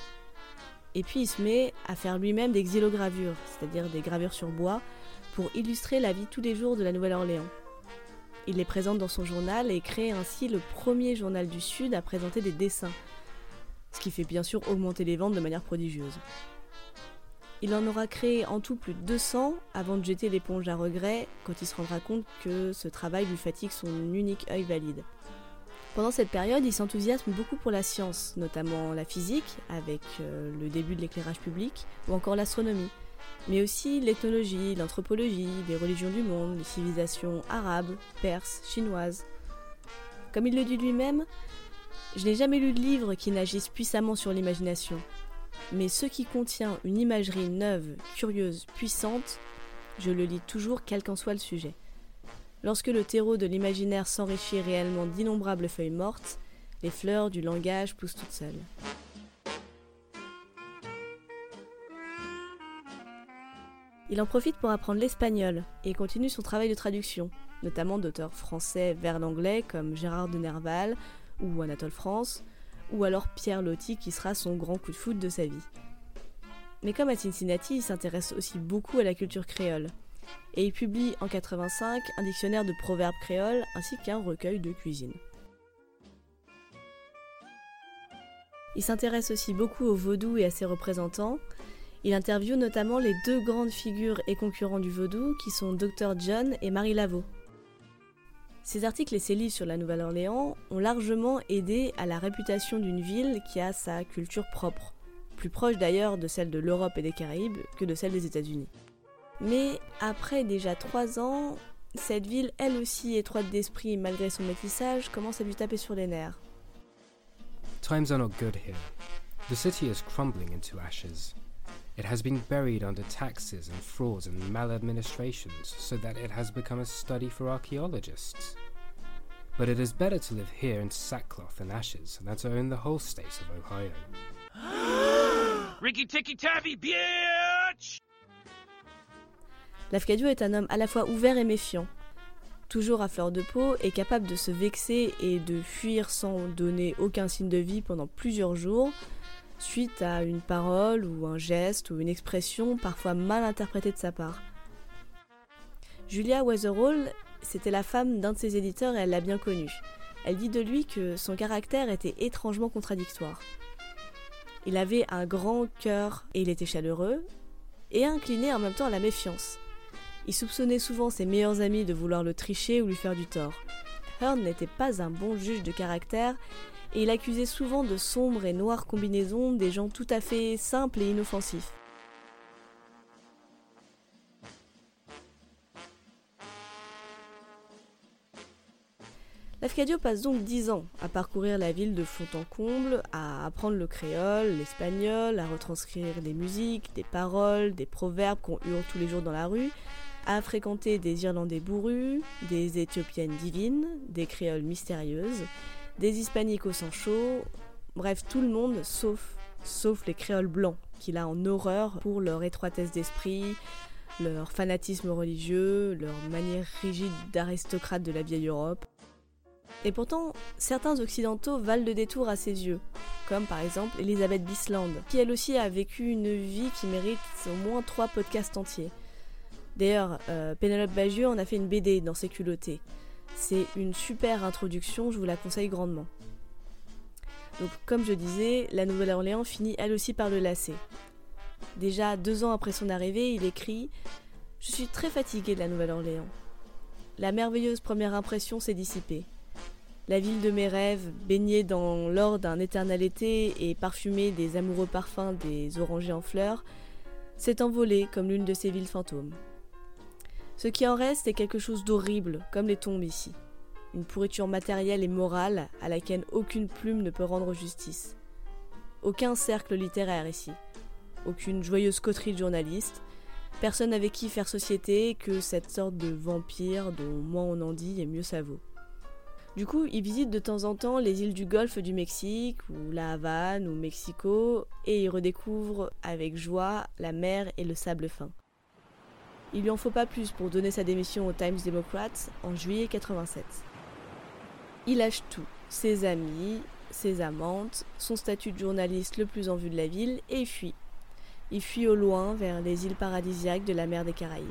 [SPEAKER 1] Et puis il se met à faire lui-même des xylogravures, c'est-à-dire des gravures sur bois, pour illustrer la vie tous les jours de la Nouvelle-Orléans. Il les présente dans son journal et crée ainsi le premier journal du Sud à présenter des dessins, ce qui fait bien sûr augmenter les ventes de manière prodigieuse. Il en aura créé en tout plus de 200 avant de jeter l'éponge à regret quand il se rendra compte que ce travail lui fatigue son unique œil valide. Pendant cette période, il s'enthousiasme beaucoup pour la science, notamment la physique, avec euh, le début de l'éclairage public, ou encore l'astronomie, mais aussi l'ethnologie, l'anthropologie, les religions du monde, les civilisations arabes, perses, chinoises. Comme il le dit lui-même, je n'ai jamais lu de livre qui n'agisse puissamment sur l'imagination, mais ce qui contient une imagerie neuve, curieuse, puissante, je le lis toujours quel qu'en soit le sujet. Lorsque le terreau de l'imaginaire s'enrichit réellement d'innombrables feuilles mortes, les fleurs du langage poussent toutes seules. Il en profite pour apprendre l'espagnol et continue son travail de traduction, notamment d'auteurs français vers l'anglais comme Gérard de Nerval ou Anatole France, ou alors Pierre Loti qui sera son grand coup de foot de sa vie. Mais comme à Cincinnati, il s'intéresse aussi beaucoup à la culture créole. Et il publie en 85 un dictionnaire de proverbes créoles ainsi qu'un recueil de cuisine. Il s'intéresse aussi beaucoup au vaudou et à ses représentants. Il interviewe notamment les deux grandes figures et concurrents du vaudou qui sont Dr John et Marie Laveau. Ses articles et ses livres sur la Nouvelle-Orléans ont largement aidé à la réputation d'une ville qui a sa culture propre, plus proche d'ailleurs de celle de l'Europe et des Caraïbes que de celle des États-Unis. Mais après déjà trois ans, cette ville, elle aussi étroite d'esprit malgré son métissage, commence à lui taper sur les nerfs.
[SPEAKER 2] Times are not good here. The city is crumbling into ashes. It has been buried under taxes and frauds and maladministrations so that it has become a study for archaeologists. But it is better to live here in sackcloth and ashes than to own the whole state of Ohio.
[SPEAKER 5] Ricky Ticky Taffy, bitch!
[SPEAKER 1] Lafcadio est un homme à la fois ouvert et méfiant, toujours à fleur de peau et capable de se vexer et de fuir sans donner aucun signe de vie pendant plusieurs jours, suite à une parole ou un geste ou une expression parfois mal interprétée de sa part. Julia Weatherall, c'était la femme d'un de ses éditeurs et elle l'a bien connu. Elle dit de lui que son caractère était étrangement contradictoire. Il avait un grand cœur et il était chaleureux, et incliné en même temps à la méfiance. Il soupçonnait souvent ses meilleurs amis de vouloir le tricher ou lui faire du tort. Hearn n'était pas un bon juge de caractère et il accusait souvent de sombres et noires combinaisons des gens tout à fait simples et inoffensifs. Lafcadio passe donc dix ans à parcourir la ville de fond en comble, à apprendre le créole, l'espagnol, à retranscrire des musiques, des paroles, des proverbes qu'on hurle tous les jours dans la rue, à fréquenter des Irlandais bourrus, des Éthiopiennes divines, des créoles mystérieuses, des hispaniques au sang chaud, bref tout le monde sauf, sauf les créoles blancs qu'il a en horreur pour leur étroitesse d'esprit, leur fanatisme religieux, leur manière rigide d'aristocrate de la vieille Europe. Et pourtant, certains occidentaux valent le détour à ses yeux, comme par exemple Elisabeth Bisland, qui elle aussi a vécu une vie qui mérite au moins trois podcasts entiers. D'ailleurs, euh, Pénélope Bagieux en a fait une BD dans ses culottés. C'est une super introduction, je vous la conseille grandement. Donc, comme je disais, la Nouvelle-Orléans finit elle aussi par le lasser. Déjà deux ans après son arrivée, il écrit Je suis très fatigué de la Nouvelle-Orléans. La merveilleuse première impression s'est dissipée. La ville de mes rêves, baignée dans l'or d'un éternel été et parfumée des amoureux parfums des orangers en fleurs, s'est envolée comme l'une de ces villes fantômes. Ce qui en reste est quelque chose d'horrible, comme les tombes ici. Une pourriture matérielle et morale à laquelle aucune plume ne peut rendre justice. Aucun cercle littéraire ici. Aucune joyeuse coterie de journalistes. Personne avec qui faire société que cette sorte de vampire dont moins on en dit et mieux ça vaut. Du coup, il visite de temps en temps les îles du Golfe du Mexique, ou la Havane, ou Mexico, et il redécouvre avec joie la mer et le sable fin. Il lui en faut pas plus pour donner sa démission au Times Democrat en juillet 87. Il lâche tout, ses amis, ses amantes, son statut de journaliste le plus en vue de la ville, et il fuit. Il fuit au loin vers les îles paradisiaques de la mer des Caraïbes.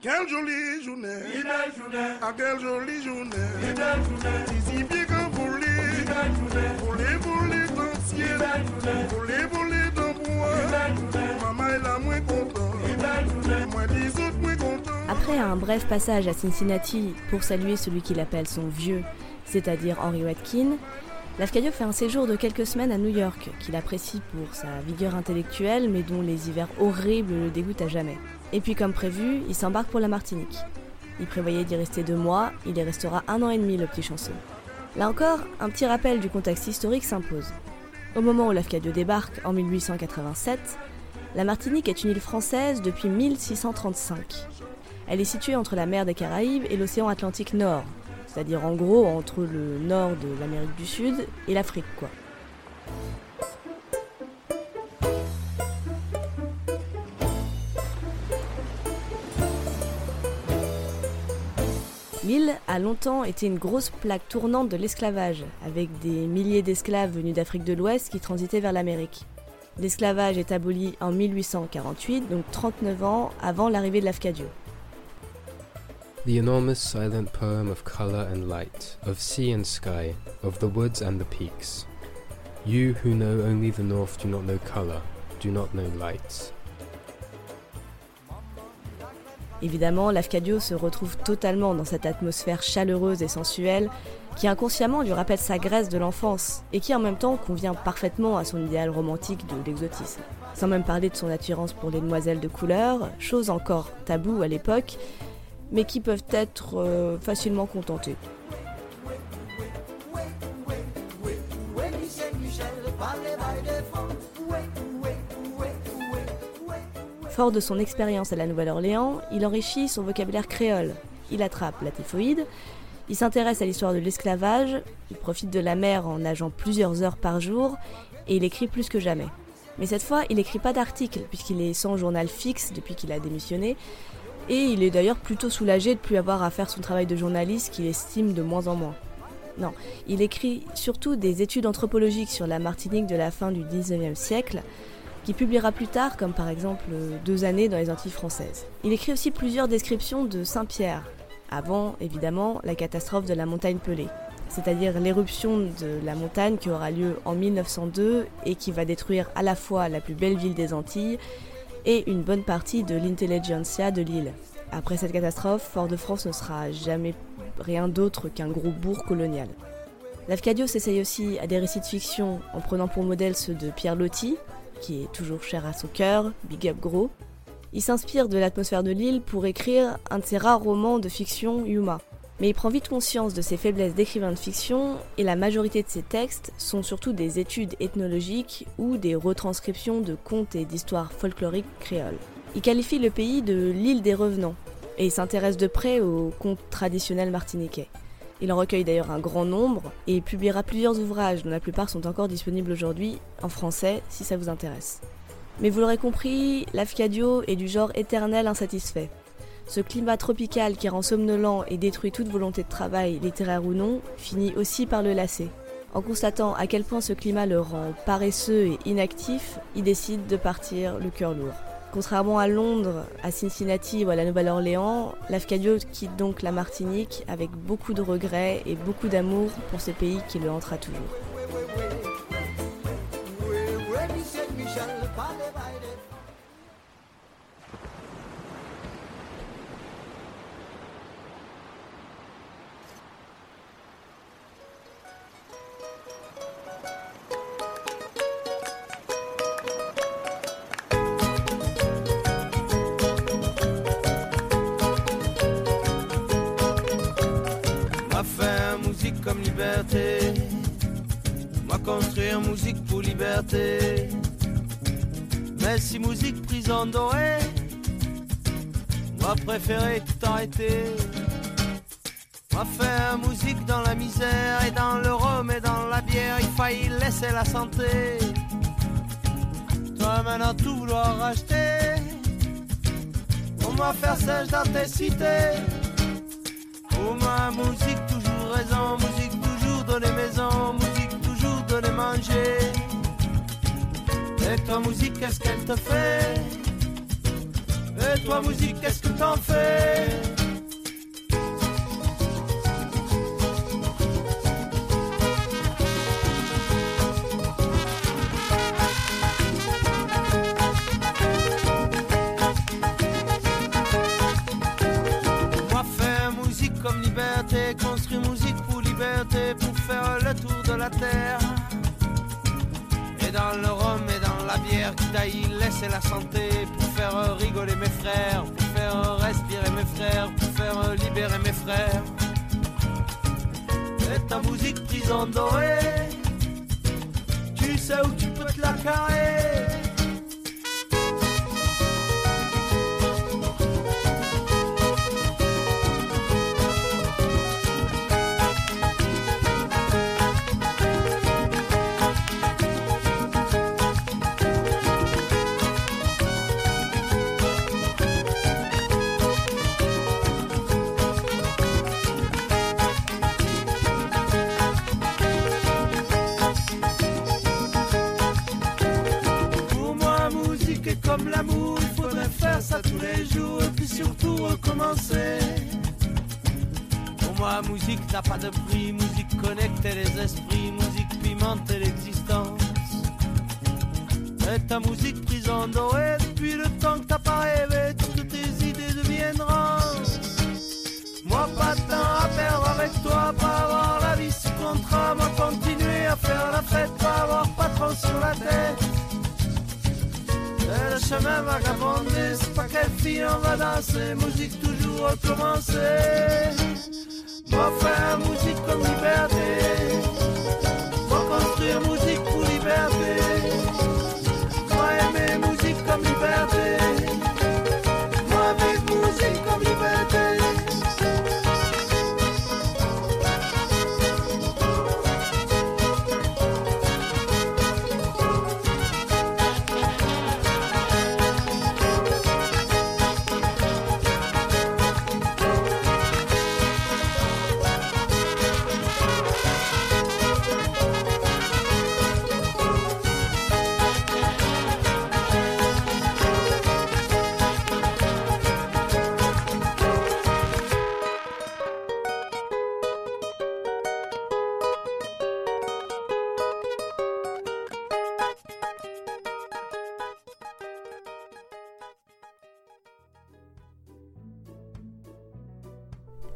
[SPEAKER 6] Quelle jolie journée, ah quelle jolie journée, Ici
[SPEAKER 1] Après un bref passage à Cincinnati pour saluer celui qu'il appelle son vieux, c'est-à-dire Henry Watkin, Lafcadio fait un séjour de quelques semaines à New York, qu'il apprécie pour sa vigueur intellectuelle, mais dont les hivers horribles le dégoûtent à jamais. Et puis, comme prévu, il s'embarque pour la Martinique. Il prévoyait d'y rester deux mois, il y restera un an et demi, le petit chanceux. Là encore, un petit rappel du contexte historique s'impose. Au moment où Lafcadio débarque, en 1887, la Martinique est une île française depuis 1635. Elle est située entre la mer des Caraïbes et l'océan Atlantique Nord, c'est-à-dire en gros entre le nord de l'Amérique du Sud et l'Afrique. L'île a longtemps été une grosse plaque tournante de l'esclavage, avec des milliers d'esclaves venus d'Afrique de l'Ouest qui transitaient vers l'Amérique. L'esclavage est aboli en 1848, donc 39 ans avant l'arrivée de l'Afcadio.
[SPEAKER 2] The enormous silent poem of colour and light, of sea and sky, of the woods and the peaks. You who know only the north do not know colour, do not know light.
[SPEAKER 1] Évidemment, l'Afcadio se retrouve totalement dans cette atmosphère chaleureuse et sensuelle qui inconsciemment lui rappelle sa Grèce de l'enfance et qui en même temps convient parfaitement à son idéal romantique de l'exotisme. Sans même parler de son attirance pour les demoiselles de couleur, chose encore taboue à l'époque, mais qui peuvent être euh, facilement contentées. Fort de son expérience à la Nouvelle-Orléans, il enrichit son vocabulaire créole. Il attrape la typhoïde, il s'intéresse à l'histoire de l'esclavage, il profite de la mer en nageant plusieurs heures par jour, et il écrit plus que jamais. Mais cette fois, il n'écrit pas d'articles, puisqu'il est sans journal fixe depuis qu'il a démissionné, et il est d'ailleurs plutôt soulagé de plus avoir à faire son travail de journaliste qu'il estime de moins en moins. Non, il écrit surtout des études anthropologiques sur la Martinique de la fin du 19e siècle, publiera plus tard, comme par exemple Deux années dans les Antilles françaises. Il écrit aussi plusieurs descriptions de Saint-Pierre, avant évidemment la catastrophe de la montagne Pelée, c'est-à-dire l'éruption de la montagne qui aura lieu en 1902 et qui va détruire à la fois la plus belle ville des Antilles et une bonne partie de l'intelligentsia de l'île. Après cette catastrophe, Fort-de-France ne sera jamais rien d'autre qu'un gros bourg colonial. Lafcadio s'essaye aussi à des récits de fiction en prenant pour modèle ceux de Pierre Loti, qui est toujours cher à son cœur, Big Up Gros. Il s'inspire de l'atmosphère de l'île pour écrire un de ses rares romans de fiction, Yuma. Mais il prend vite conscience de ses faiblesses d'écrivain de fiction et la majorité de ses textes sont surtout des études ethnologiques ou des retranscriptions de contes et d'histoires folkloriques créoles. Il qualifie le pays de l'île des revenants et s'intéresse de près aux contes traditionnels martiniquais. Il en recueille d'ailleurs un grand nombre et publiera plusieurs ouvrages dont la plupart sont encore disponibles aujourd'hui en français si ça vous intéresse. Mais vous l'aurez compris, l'Afcadio est du genre éternel insatisfait. Ce climat tropical qui rend somnolent et détruit toute volonté de travail, littéraire ou non, finit aussi par le lasser. En constatant à quel point ce climat le rend paresseux et inactif, il décide de partir le cœur lourd. Contrairement à Londres, à Cincinnati ou à la Nouvelle-Orléans, l'Afcadio quitte donc la Martinique avec beaucoup de regrets et beaucoup d'amour pour ce pays qui le hantera toujours.
[SPEAKER 7] Mais si musique prison dorée, m'a préféré tout arrêter. M'a faire musique dans la misère et dans le rhum et dans la bière, il faillit laisser la santé. Toi maintenant tout vouloir racheter. On m'a faire sèche dans tes cités. Oh ma musique toujours raison, musique toujours donner maison, musique toujours donner manger. Et toi musique qu'est-ce qu'elle te fait Et toi musique qu'est-ce que t'en fais Moi faire musique comme liberté, construire musique pour liberté, pour faire le tour de la terre. Et dans le rhum et dans bière qui taille, laisser la santé, pour faire rigoler mes frères, pour faire respirer mes frères, pour faire libérer mes frères. Et ta musique prison dorée, tu sais où tu peux te la carrer. Comme l'amour, il faudrait faire ça tous les jours et puis surtout recommencer. Pour moi, musique n'a pas de prix, musique connecte les esprits, musique pimente l'existence. Et ta musique prison dorée, depuis le temps que t'as pas rêvé, toutes tes idées deviennent Moi, pas de temps à perdre avec toi, pas avoir la vie sous contrat, moi continuer à faire la fête, pas avoir patron sur la tête. Le chemin vagabondé, c'est pas quelle fille on va danser, musique toujours recommencer. Moi, faire musique comme liberté,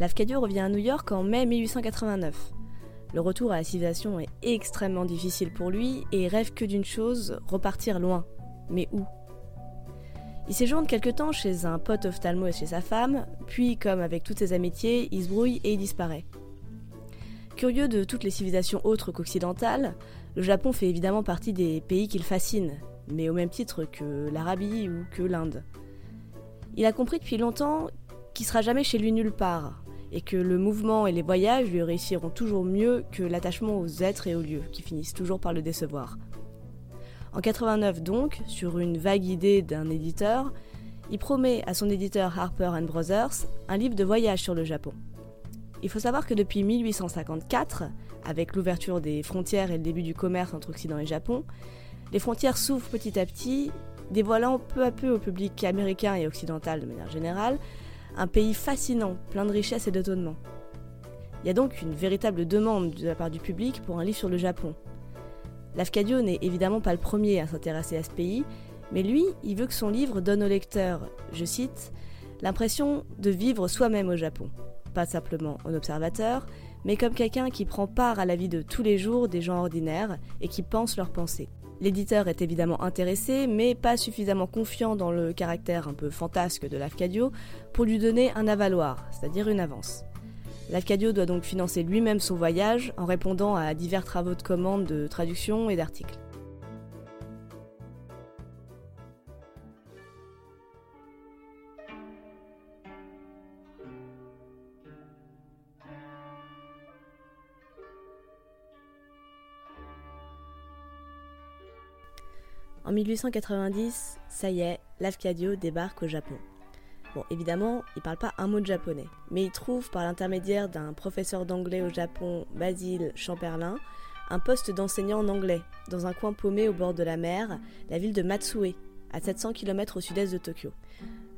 [SPEAKER 1] Lafcadio revient à New York en mai 1889. Le retour à la civilisation est extrêmement difficile pour lui et il rêve que d'une chose, repartir loin. Mais où? Il séjourne quelque temps chez un pote ophtalmo et chez sa femme, puis, comme avec toutes ses amitiés, il se brouille et il disparaît. Curieux de toutes les civilisations autres qu'occidentales, le Japon fait évidemment partie des pays qu'il fascine, mais au même titre que l'Arabie ou que l'Inde. Il a compris depuis longtemps qu'il sera jamais chez lui nulle part, et que le mouvement et les voyages lui réussiront toujours mieux que l'attachement aux êtres et aux lieux, qui finissent toujours par le décevoir. En 89 donc, sur une vague idée d'un éditeur, il promet à son éditeur Harper Brothers un livre de voyage sur le Japon. Il faut savoir que depuis 1854, avec l'ouverture des frontières et le début du commerce entre Occident et Japon, les frontières s'ouvrent petit à petit, dévoilant peu à peu au public américain et occidental de manière générale un pays fascinant, plein de richesses et d'étonnements. Il y a donc une véritable demande de la part du public pour un livre sur le Japon. Lafcadio n'est évidemment pas le premier à s'intéresser à ce pays, mais lui, il veut que son livre donne au lecteur, je cite, l'impression de vivre soi-même au Japon. Pas simplement en observateur, mais comme quelqu'un qui prend part à la vie de tous les jours des gens ordinaires et qui pense leurs pensées. L'éditeur est évidemment intéressé, mais pas suffisamment confiant dans le caractère un peu fantasque de l'Afcadio pour lui donner un avaloir, c'est-à-dire une avance. L'Afcadio doit donc financer lui-même son voyage en répondant à divers travaux de commande de traduction et d'articles. En 1890, ça y est, Lafcadio débarque au Japon. Bon, évidemment, il parle pas un mot de japonais, mais il trouve par l'intermédiaire d'un professeur d'anglais au Japon, Basile Champerlin, un poste d'enseignant en anglais dans un coin paumé au bord de la mer, la ville de Matsue, à 700 km au sud-est de Tokyo.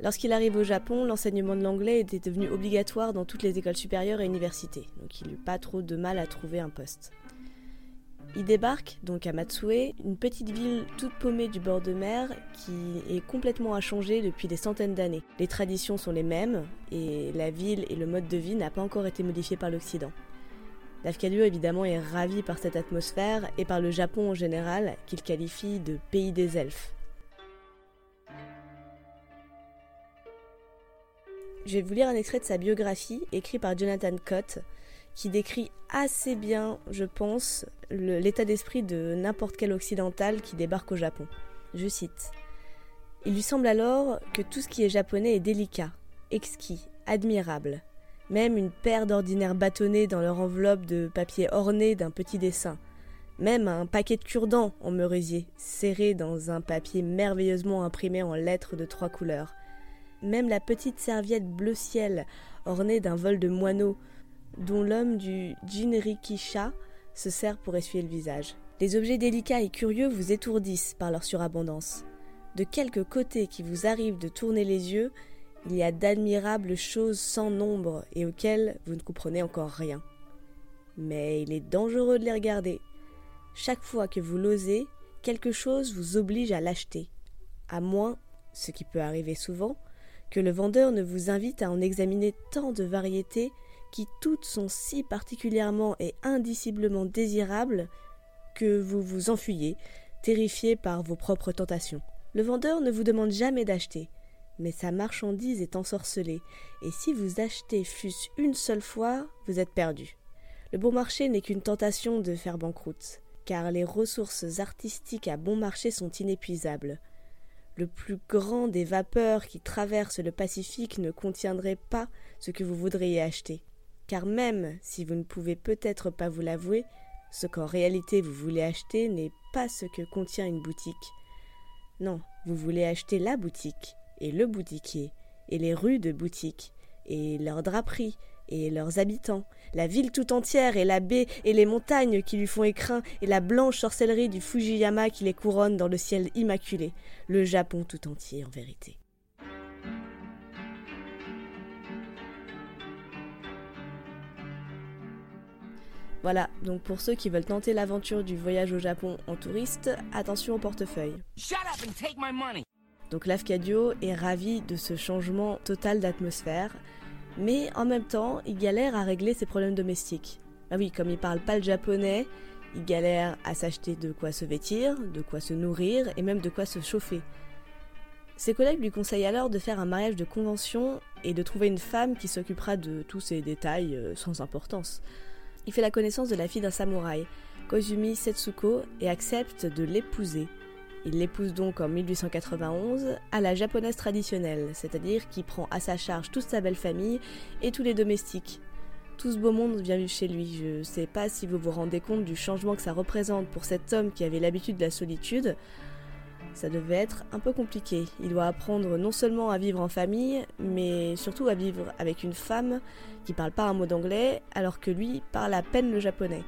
[SPEAKER 1] Lorsqu'il arrive au Japon, l'enseignement de l'anglais était devenu obligatoire dans toutes les écoles supérieures et universités, donc il n'eut pas trop de mal à trouver un poste. Il débarque donc à Matsue, une petite ville toute paumée du bord de mer qui est complètement inchangée depuis des centaines d'années. Les traditions sont les mêmes et la ville et le mode de vie n'a pas encore été modifié par l'Occident. Lafcadio évidemment est ravi par cette atmosphère et par le Japon en général qu'il qualifie de pays des elfes. Je vais vous lire un extrait de sa biographie écrit par Jonathan Cott, qui décrit assez bien, je pense, l'état d'esprit de n'importe quel occidental qui débarque au Japon. Je cite. Il lui semble alors que tout ce qui est japonais est délicat, exquis, admirable. Même une paire d'ordinaires bâtonnets dans leur enveloppe de papier orné d'un petit dessin. Même un paquet de cure-dents en merisier, serré dans un papier merveilleusement imprimé en lettres de trois couleurs. Même la petite serviette bleu ciel ornée d'un vol de moineaux dont l'homme du jinrikisha se sert pour essuyer le visage. Les objets délicats et curieux vous étourdissent par leur surabondance. De quelque côté qui vous arrive de tourner les yeux, il y a d'admirables choses sans nombre et auxquelles vous ne comprenez encore rien. Mais il est dangereux de les regarder. Chaque fois que vous l'osez, quelque chose vous oblige à l'acheter. À moins, ce qui peut arriver souvent, que le vendeur ne vous invite à en examiner tant de variétés qui toutes sont si particulièrement et indiciblement désirables que vous vous enfuyez, terrifié par vos propres tentations. Le vendeur ne vous demande jamais d'acheter, mais sa marchandise est ensorcelée, et si vous achetez fût-ce une seule fois, vous êtes perdu. Le bon marché n'est qu'une tentation de faire banqueroute, car les ressources artistiques à bon marché sont inépuisables. Le plus grand des vapeurs qui traversent le Pacifique ne contiendrait pas ce que vous voudriez acheter. Car même si vous ne pouvez peut-être pas vous l'avouer, ce qu'en réalité vous voulez acheter n'est pas ce que contient une boutique. Non, vous voulez acheter la boutique, et le boutiquier, et les rues de boutique, et leurs draperies, et leurs habitants, la ville tout entière, et la baie, et les montagnes qui lui font écrin, et la blanche sorcellerie du Fujiyama qui les couronne dans le ciel immaculé, le Japon tout entier en vérité. Voilà, donc pour ceux qui veulent tenter l'aventure du voyage au Japon en touriste, attention au portefeuille. Donc Lafcadio est ravi de ce changement total d'atmosphère, mais en même temps, il galère à régler ses problèmes domestiques. Ah oui, comme il parle pas le japonais, il galère à s'acheter de quoi se vêtir, de quoi se nourrir et même de quoi se chauffer. Ses collègues lui conseillent alors de faire un mariage de convention et de trouver une femme qui s'occupera de tous ces détails euh, sans importance il fait la connaissance de la fille d'un samouraï, Kozumi Setsuko, et accepte de l'épouser. Il l'épouse donc en 1891 à la japonaise traditionnelle, c'est-à-dire qui prend à sa charge toute sa belle famille et tous les domestiques. Tout ce beau monde vient vivre chez lui. Je sais pas si vous vous rendez compte du changement que ça représente pour cet homme qui avait l'habitude de la solitude ça devait être un peu compliqué. Il doit apprendre non seulement à vivre en famille, mais surtout à vivre avec une femme qui parle pas un mot d'anglais, alors que lui parle à peine le japonais.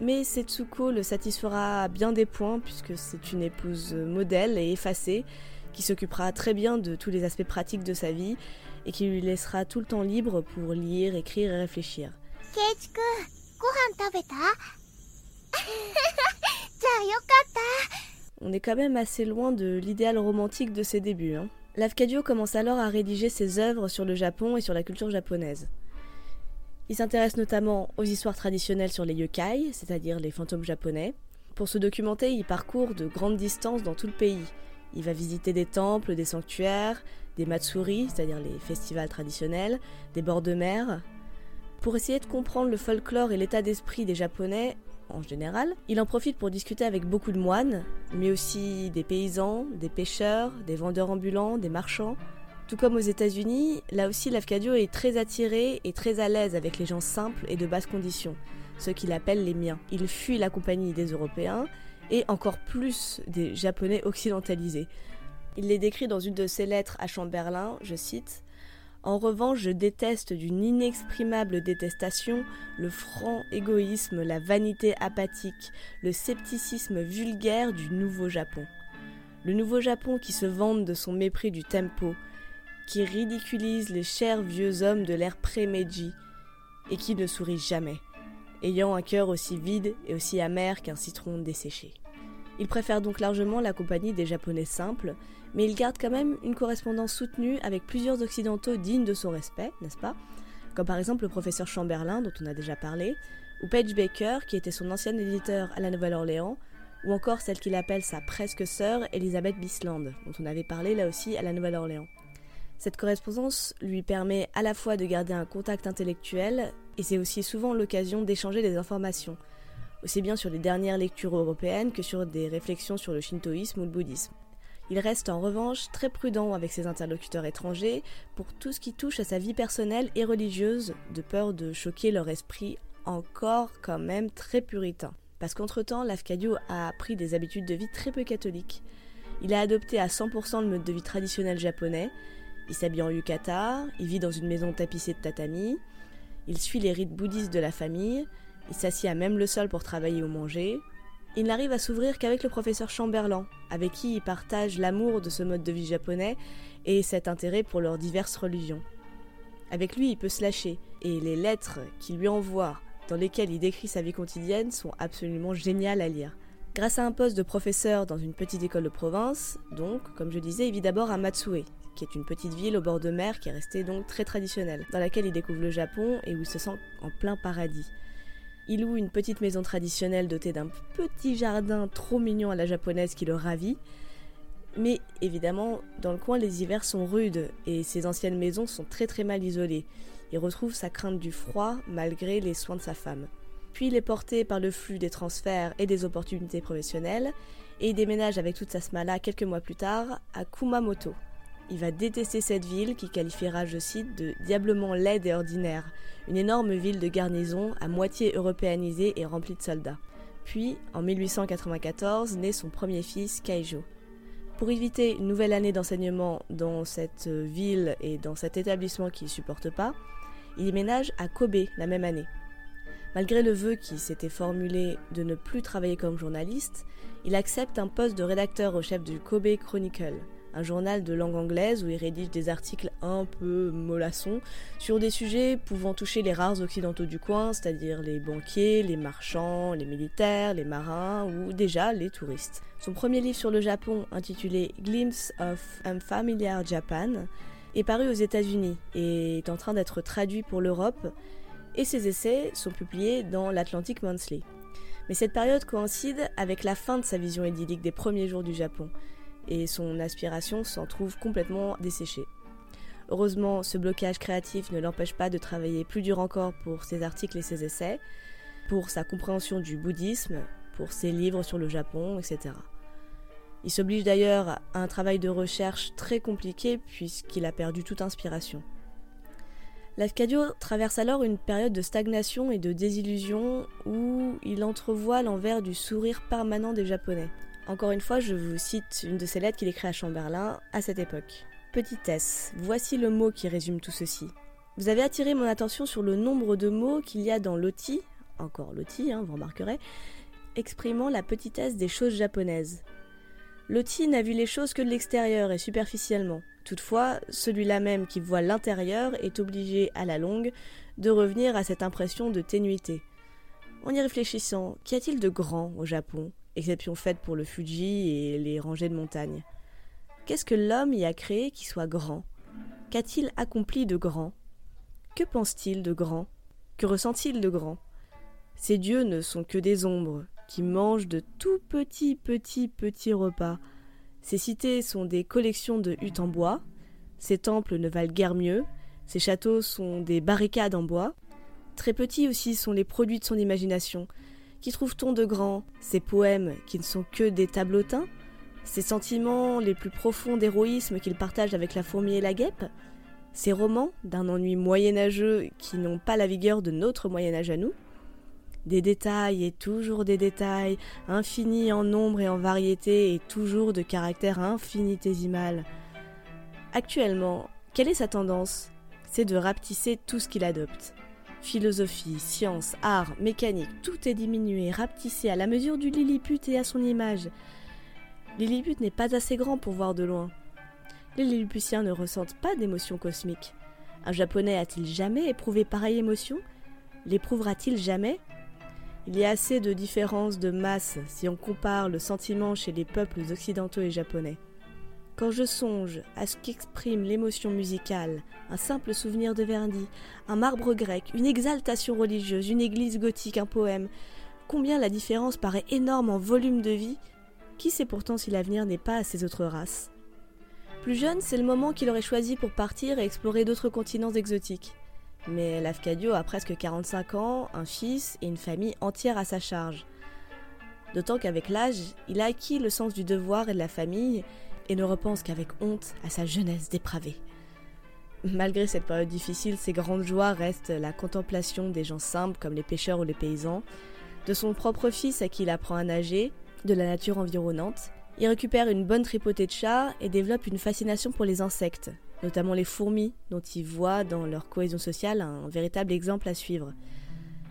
[SPEAKER 1] Mais Setsuko le satisfera bien des points, puisque c'est une épouse modèle et effacée, qui s'occupera très bien de tous les aspects pratiques de sa vie, et qui lui laissera tout le temps libre pour lire, écrire et réfléchir. On est quand même assez loin de l'idéal romantique de ses débuts. Hein. Lafcadio commence alors à rédiger ses œuvres sur le Japon et sur la culture japonaise. Il s'intéresse notamment aux histoires traditionnelles sur les yokai, c'est-à-dire les fantômes japonais. Pour se documenter, il parcourt de grandes distances dans tout le pays. Il va visiter des temples, des sanctuaires, des matsuri, c'est-à-dire les festivals traditionnels, des bords de mer. Pour essayer de comprendre le folklore et l'état d'esprit des Japonais, en général. Il en profite pour discuter avec beaucoup de moines, mais aussi des paysans, des pêcheurs, des vendeurs ambulants, des marchands. Tout comme aux États-Unis, là aussi l'Afcadio est très attiré et très à l'aise avec les gens simples et de basse condition, ceux qu'il appelle les miens. Il fuit la compagnie des Européens et encore plus des Japonais occidentalisés. Il les décrit dans une de ses lettres à Chamberlain, je cite en revanche, je déteste d'une inexprimable détestation le franc égoïsme, la vanité apathique, le scepticisme vulgaire du Nouveau Japon. Le Nouveau Japon qui se vante de son mépris du tempo, qui ridiculise les chers vieux hommes de l'ère pré-Meiji, et qui ne sourit jamais, ayant un cœur aussi vide et aussi amer qu'un citron desséché. Il préfère donc largement la compagnie des Japonais simples, mais il garde quand même une correspondance soutenue avec plusieurs occidentaux dignes de son respect, n'est-ce pas? Comme par exemple le professeur Chamberlain, dont on a déjà parlé, ou Paige Baker, qui était son ancien éditeur à la Nouvelle-Orléans, ou encore celle qu'il appelle sa presque sœur, Elisabeth Bisland, dont on avait parlé là aussi à la Nouvelle-Orléans. Cette correspondance lui permet à la fois de garder un contact intellectuel, et c'est aussi souvent l'occasion d'échanger des informations, aussi bien sur les dernières lectures européennes que sur des réflexions sur le shintoïsme ou le bouddhisme. Il reste en revanche très prudent avec ses interlocuteurs étrangers pour tout ce qui touche à sa vie personnelle et religieuse, de peur de choquer leur esprit encore quand même très puritain. Parce qu'entre-temps, Lafcadio a pris des habitudes de vie très peu catholiques. Il a adopté à 100% le mode de vie traditionnel japonais. Il s'habille en yukata, il vit dans une maison tapissée de tatami, il suit les rites bouddhistes de la famille, il s'assied à même le sol pour travailler ou manger, Il n'arrive à s'ouvrir qu'avec le professeur Chamberlain, avec qui il partage l'amour de ce mode de vie japonais et cet intérêt pour leurs diverses religions. Avec lui, il peut se lâcher, et les lettres qu'il lui envoie, dans lesquelles il décrit sa vie quotidienne, sont absolument géniales à lire. Grâce à un poste de professeur dans une petite école de province, donc, comme je disais, il vit d'abord à Matsue, qui est une petite ville au bord de mer qui est restée donc très traditionnelle, dans laquelle il découvre le Japon et où il se sent en plein paradis. Il loue une petite maison traditionnelle dotée d'un petit jardin trop mignon à la japonaise qui le ravit, mais évidemment, dans le coin, les hivers sont rudes et ses anciennes maisons sont très très mal isolées. Il retrouve sa crainte du froid malgré les soins de sa femme. Puis il est porté par le flux des transferts et des opportunités professionnelles et il déménage avec toute sa smala quelques mois plus tard à Kumamoto. Il va détester cette ville qu'il qualifiera, je cite, de diablement laide et ordinaire, une énorme ville de garnison à moitié européanisée et remplie de soldats. Puis, en 1894, naît son premier fils, Kaijo. Pour éviter une nouvelle année d'enseignement dans cette ville et dans cet établissement qu'il ne supporte pas, il déménage à Kobe la même année. Malgré le vœu qui s'était formulé de ne plus travailler comme journaliste, il accepte un poste de rédacteur au chef du Kobe Chronicle, un journal de langue anglaise où il rédige des articles un peu mollassons sur des sujets pouvant toucher les rares occidentaux du coin, c'est-à-dire les banquiers, les marchands, les militaires, les marins ou déjà les touristes. Son premier livre sur le Japon, intitulé Glimpse of Unfamiliar Japan, est paru aux États-Unis et est en train d'être traduit pour l'Europe, et ses essais sont publiés dans l'Atlantic Monthly. Mais cette période coïncide avec la fin de sa vision idyllique des premiers jours du Japon et son aspiration s'en trouve complètement desséchée. Heureusement, ce blocage créatif ne l'empêche pas de travailler plus dur encore pour ses articles et ses essais, pour sa compréhension du bouddhisme, pour ses livres sur le Japon, etc. Il s'oblige d'ailleurs à un travail de recherche très compliqué puisqu'il a perdu toute inspiration. Lafcadio traverse alors une période de stagnation et de désillusion où il entrevoit l'envers du sourire permanent des Japonais. Encore une fois, je vous cite une de ses lettres qu'il écrit à Chamberlain à cette époque. Petitesse, voici le mot qui résume tout ceci. Vous avez attiré mon attention sur le nombre de mots qu'il y a dans l'oti, encore l'oti, hein, vous remarquerez, exprimant la petitesse des choses japonaises. L'oti n'a vu les choses que de l'extérieur et superficiellement. Toutefois, celui-là même qui voit l'intérieur est obligé à la longue de revenir à cette impression de ténuité. En y réfléchissant, qu'y a-t-il de grand au Japon? Exception faite pour le Fuji et les rangées de montagnes. Qu'est-ce que l'homme y a créé qui soit grand? Qu'a-t-il accompli de grand? Que pense-t-il de grand? Que ressent-il de grand? Ces dieux ne sont que des ombres, qui mangent de tout petits, petits, petits repas. Ces cités sont des collections de huttes en bois, ces temples ne valent guère mieux, ces châteaux sont des barricades en bois. Très petits aussi sont les produits de son imagination, Qu'y trouve-t-on de grand? Ces poèmes qui ne sont que des tableautins Ces sentiments les plus profonds d'héroïsme qu'il partage avec la fourmi et la guêpe? Ces romans d'un ennui moyenâgeux qui n'ont pas la vigueur de notre Moyen-Âge à nous? Des détails et toujours des détails, infinis en nombre et en variété et toujours de caractère infinitésimal. Actuellement, quelle est sa tendance? C'est de rapetisser tout ce qu'il adopte. Philosophie, science, art, mécanique, tout est diminué, rapetissé à la mesure du Lilliput et à son image. Lilliput n'est pas assez grand pour voir de loin. Les Lilliputiens ne ressentent pas d'émotion cosmique. Un japonais a-t-il jamais éprouvé pareille émotion? L'éprouvera-t-il jamais? Il y a assez de différences de masse si on compare le sentiment chez les peuples occidentaux et japonais. Quand je songe à ce qu'exprime l'émotion musicale, un simple souvenir de Verdi, un marbre grec, une exaltation religieuse, une église gothique, un poème, combien la différence paraît énorme en volume de vie, qui sait pourtant si l'avenir n'est pas à ces autres races Plus jeune, c'est le moment qu'il aurait choisi pour partir et explorer d'autres continents exotiques. Mais Lafcadio a presque 45 ans, un fils et une famille entière à sa charge. D'autant qu'avec l'âge, il a acquis le sens du devoir et de la famille, et ne repense qu'avec honte à sa jeunesse dépravée. Malgré cette période difficile, ses grandes joies restent la contemplation des gens simples comme les pêcheurs ou les paysans, de son propre fils à qui il apprend à nager, de la nature environnante. Il récupère une bonne tripotée de chats et développe une fascination pour les insectes, notamment les fourmis, dont il voit dans leur cohésion sociale un véritable exemple à suivre.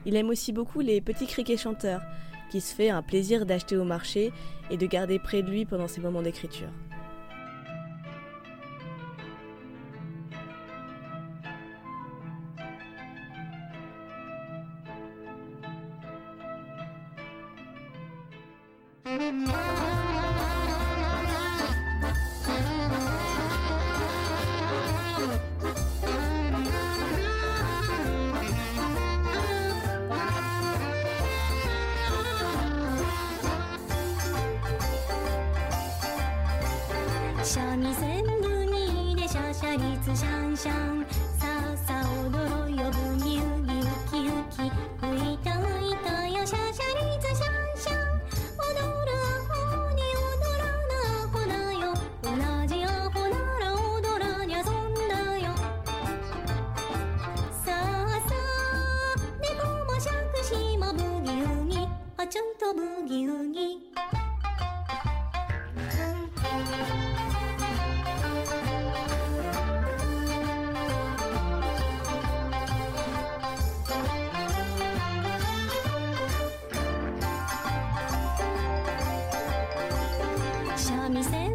[SPEAKER 1] Il aime aussi beaucoup les petits criquets chanteurs, qui se fait un plaisir d'acheter au marché et de garder près de lui pendant ses moments d'écriture. 三
[SPEAKER 8] 味線組でシャシャリツシャンシャンちょんとブギウギ」三味線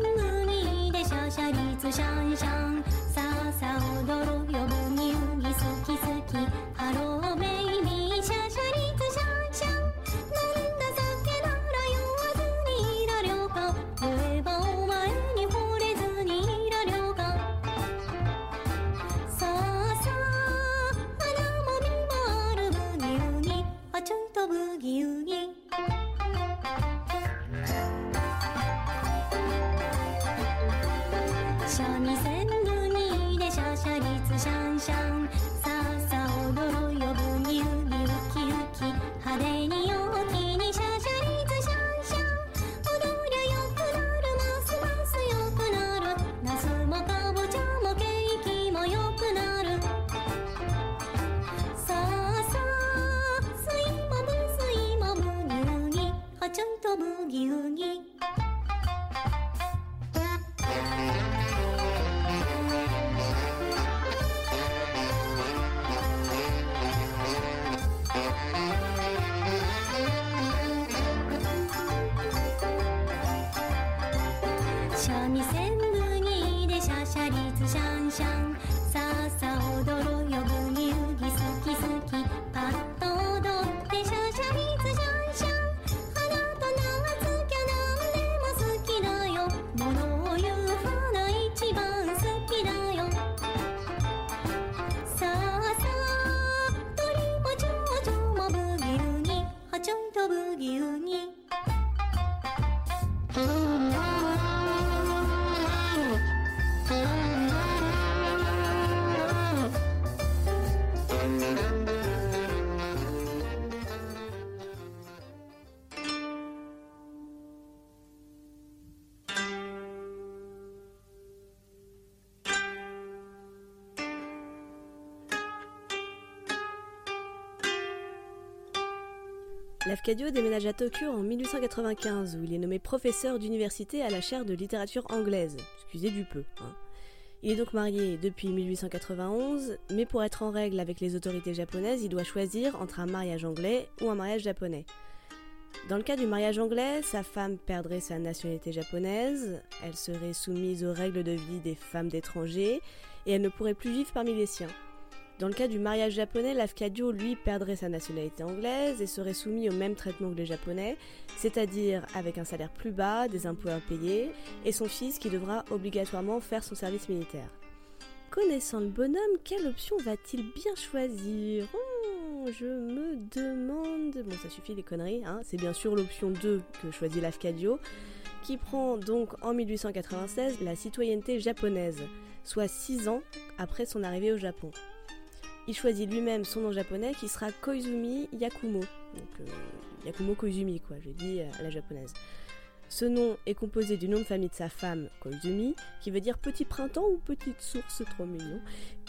[SPEAKER 1] Lafcadio déménage à Tokyo en 1895 où il est nommé professeur d'université à la chaire de littérature anglaise. Excusez du peu. Hein. Il est donc marié depuis 1891, mais pour être en règle avec les autorités japonaises, il doit choisir entre un mariage anglais ou un mariage japonais. Dans le cas du mariage anglais, sa femme perdrait sa nationalité japonaise, elle serait soumise aux règles de vie des femmes d'étrangers, et elle ne pourrait plus vivre parmi les siens. Dans le cas du mariage japonais, l'Afcadio, lui, perdrait sa nationalité anglaise et serait soumis au même traitement que les japonais, c'est-à-dire avec un salaire plus bas, des impôts payer, et son fils qui devra obligatoirement faire son service militaire. Connaissant le bonhomme, quelle option va-t-il bien choisir? Oh, Je me demande... Bon, ça suffit les conneries, hein. c'est bien sûr l'option 2 que choisit l'Afcadio, qui prend donc en 1896 la citoyenneté japonaise, soit 6 ans après son arrivée au Japon il choisit lui-même son nom japonais qui sera Koizumi Yakumo. Euh, Yakumo Koizumi, quoi, je dis à la japonaise. Ce nom est composé du nom de famille de sa femme, Koizumi, qui veut dire petit printemps ou petite source, trop mignon,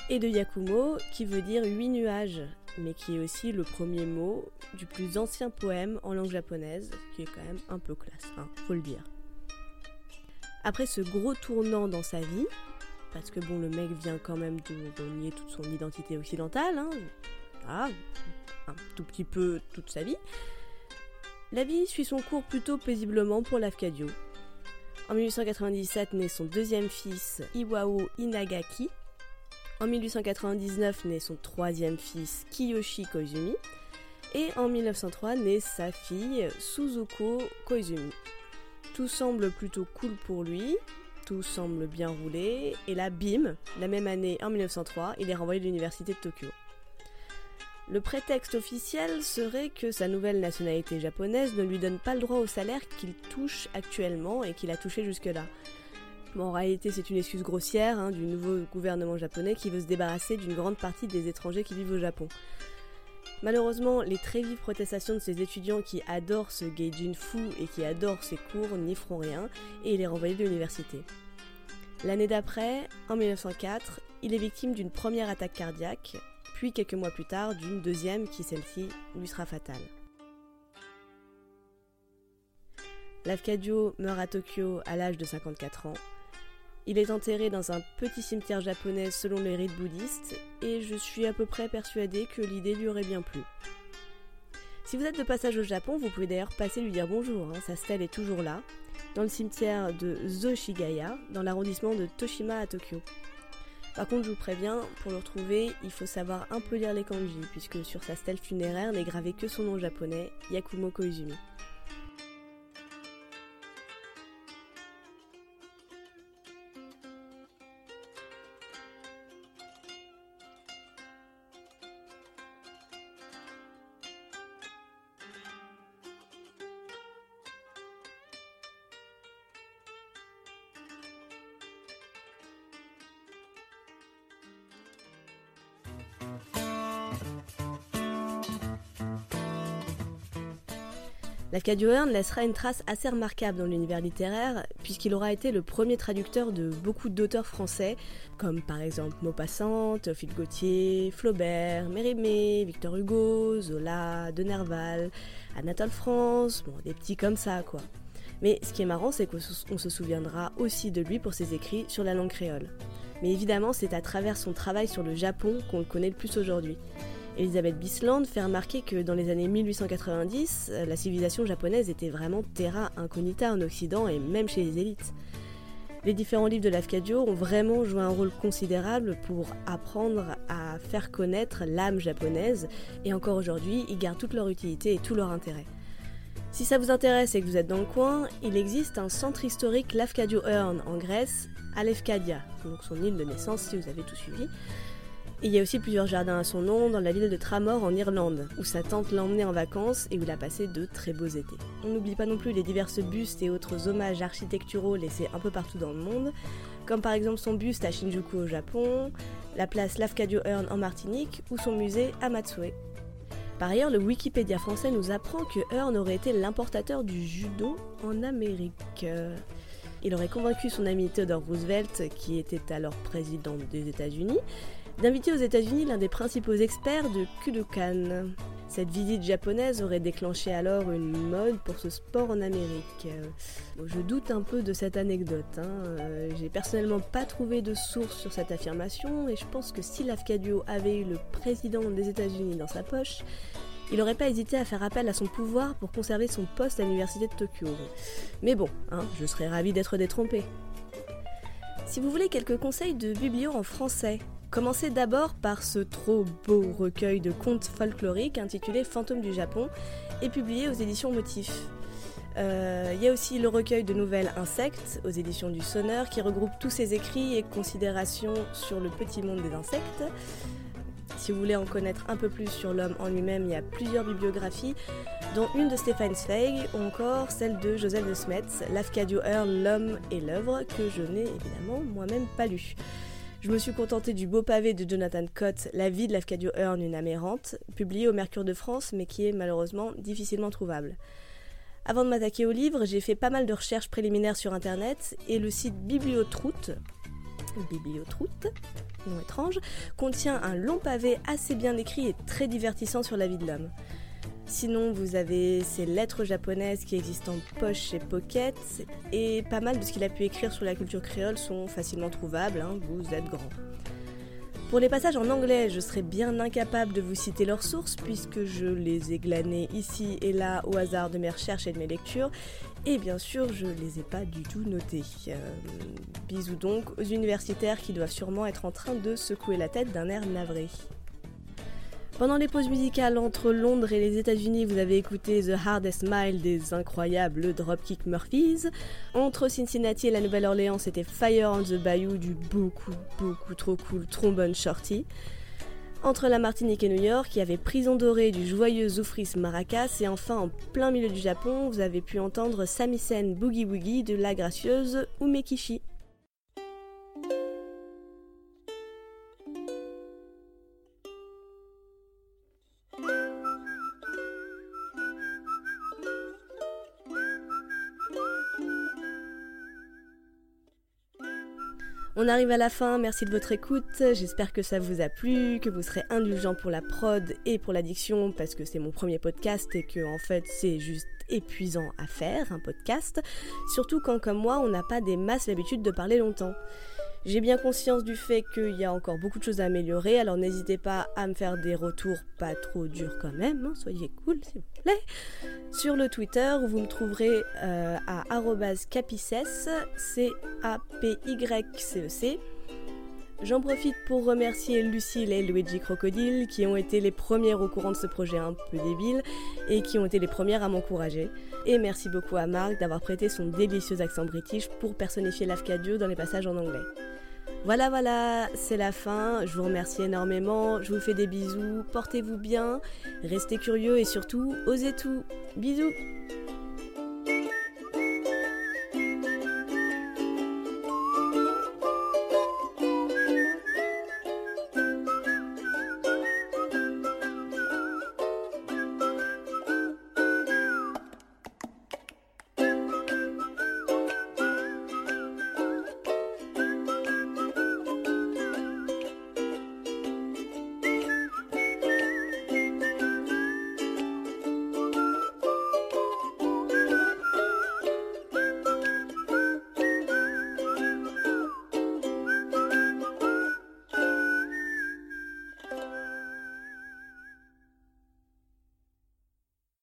[SPEAKER 1] et de Yakumo, qui veut dire huit nuages, mais qui est aussi le premier mot du plus ancien poème en langue japonaise, qui est quand même un peu classe, hein, faut le dire. Après ce gros tournant dans sa vie, parce que bon, le mec vient quand même de renier toute son identité occidentale, hein, un tout petit peu toute sa vie. La vie suit son cours plutôt paisiblement pour Lafcadio. En 1897 naît son deuxième fils, Iwao Inagaki. En 1899 naît son troisième fils, Kiyoshi Koizumi. Et en 1903 naît sa fille, Suzuko Koizumi. Tout semble plutôt cool pour lui, tout semble bien rouler, et là, bim, la même année, en 1903, il est renvoyé de l'université de Tokyo. Le prétexte officiel serait que sa nouvelle nationalité japonaise ne lui donne pas le droit au salaire qu'il touche actuellement et qu'il a touché jusque-là. en réalité, c'est une excuse grossière hein, du nouveau gouvernement japonais qui veut se débarrasser d'une grande partie des étrangers qui vivent au Japon. Malheureusement, les très vives protestations de ces étudiants qui adorent ce gaijin fou et qui adorent ses cours n'y feront rien et il est renvoyé de l'université. L'année d'après, en 1904, il est victime d'une première attaque cardiaque, puis quelques mois plus tard d'une deuxième qui celle-ci lui sera fatale. Lafcadio meurt à Tokyo à l'âge de 54 ans. Il est enterré dans un petit cimetière japonais selon les rites bouddhistes, et je suis à peu près persuadée que l'idée lui aurait bien plu. Si vous êtes de passage au Japon, vous pouvez d'ailleurs passer lui dire bonjour, hein. sa stèle est toujours là, dans le cimetière de Zoshigaya, dans l'arrondissement de Toshima à Tokyo. Par contre, je vous préviens, pour le retrouver, il faut savoir un peu lire les kanji, puisque sur sa stèle funéraire n'est gravé que son nom japonais, Yakumo Koizumi. Lafcadio Hearn laissera une trace assez remarquable dans l'univers littéraire, puisqu'il aura été le premier traducteur de beaucoup d'auteurs français, comme par exemple Maupassant, Théophile Gautier, Flaubert, Mérimée, Victor Hugo, Zola, De Nerval, Anatole France, bon, des petits comme ça, quoi. Mais ce qui est marrant, c'est qu'on se souviendra aussi de lui pour ses écrits sur la langue créole. Mais évidemment, c'est à travers son travail sur le Japon qu'on le connaît le plus aujourd'hui. Elisabeth Bisland fait remarquer que dans les années 1890, euh, la civilisation japonaise était vraiment terra incognita en Occident et même chez les élites. Les différents livres de Lafcadio ont vraiment joué un rôle considérable pour apprendre à faire connaître l'âme japonaise et encore aujourd'hui, ils gardent toute leur utilité et tout leur intérêt. Si ça vous intéresse et que vous êtes dans le coin, il existe un centre historique Lafcadio Earn en Grèce, à Lefkadia, donc son île de naissance si vous avez tout suivi, il y a aussi plusieurs jardins à son nom dans la ville de Tramore en Irlande, où sa tante l'a emmené en vacances et où il a passé de très beaux étés. On n'oublie pas non plus les diverses bustes et autres hommages architecturaux laissés un peu partout dans le monde, comme par exemple son buste à Shinjuku au Japon, la place Lafcadio Hearn en Martinique ou son musée à Matsue. Par ailleurs, le Wikipédia français nous apprend que Hearn aurait été l'importateur du judo en Amérique. Il aurait convaincu son ami Theodore Roosevelt, qui était alors président des États-Unis, d'inviter aux États-Unis l'un des principaux experts de Kudokan. Cette visite japonaise aurait déclenché alors une mode pour ce sport en Amérique. je doute un peu de cette anecdote. Hein. Euh, j'ai personnellement pas trouvé de source sur cette affirmation et je pense que si l'Afcadio avait eu le président des États-Unis dans sa poche, il n'aurait pas hésité à faire appel à son pouvoir pour conserver son poste à l'université de Tokyo. Mais bon, hein, je serais ravi d'être détrompé. Si vous voulez quelques conseils de biblio en français, Commencez d'abord par ce trop beau recueil de contes folkloriques intitulé Fantômes du Japon et publié aux éditions Motifs. Euh, il y a aussi le recueil de nouvelles Insectes aux éditions du Sonneur qui regroupe tous ses écrits et considérations sur le petit monde des insectes. Si vous voulez en connaître un peu plus sur l'homme en lui-même, il y a plusieurs bibliographies, dont une de Stéphane Zweig ou encore celle de Joseph de Smets, L'Afcadio Earl, L'homme et l'œuvre, que je n'ai évidemment moi-même pas lu. Je me suis contentée du beau pavé de Jonathan Cott, La vie de l'Afcadio Hearn, une amérante, publié au Mercure de France, mais qui est malheureusement difficilement trouvable. Avant de m'attaquer au livre, j'ai fait pas mal de recherches préliminaires sur internet et le site Bibliotroute, Bibliotroute, nom étrange, contient un long pavé assez bien écrit et très divertissant sur la vie de l'homme. Sinon, vous avez ces lettres japonaises qui existent en poche chez Pocket, et pas mal de ce qu'il a pu écrire sur la culture créole sont facilement trouvables, hein, vous êtes grand. Pour les passages en anglais, je serais bien incapable de vous citer leurs sources puisque je les ai glanés ici et là au hasard de mes recherches et de mes lectures. Et bien sûr, je les ai pas du tout notés. Euh, bisous donc aux universitaires qui doivent sûrement être en train de secouer la tête d'un air navré. Pendant les pauses musicales entre Londres et les États-Unis, vous avez écouté The Hardest Mile des incroyables Dropkick Murphys. Entre Cincinnati et la Nouvelle-Orléans, c'était Fire on the Bayou du beaucoup, beaucoup trop cool Trombone Shorty. Entre la Martinique et New York, il y avait Prison Dorée du joyeux Zoufris Maracas. Et enfin, en plein milieu du Japon, vous avez pu entendre Samisen Boogie Woogie de la gracieuse Umekishi. On arrive à la fin, merci de votre écoute, j'espère que ça vous a plu, que vous serez indulgent pour la prod et pour l'addiction parce que c'est mon premier podcast et que en fait c'est juste épuisant à faire un podcast, surtout quand comme moi on n'a pas des masses l'habitude de parler longtemps. J'ai bien conscience du fait qu'il y a encore beaucoup de choses à améliorer, alors n'hésitez pas à me faire des retours pas trop durs quand même, hein, soyez cool s'il vous plaît. Sur le Twitter, vous me trouverez euh, à capices, C-A-P-Y-C-E-C. J'en profite pour remercier Lucille et Luigi Crocodile qui ont été les premières au courant de ce projet un peu débile et qui ont été les premières à m'encourager. Et merci beaucoup à Marc d'avoir prêté son délicieux accent british pour personnifier l'Afcadio dans les passages en anglais. Voilà, voilà, c'est la fin. Je vous remercie énormément. Je vous fais des bisous. Portez-vous bien. Restez curieux et surtout, osez tout. Bisous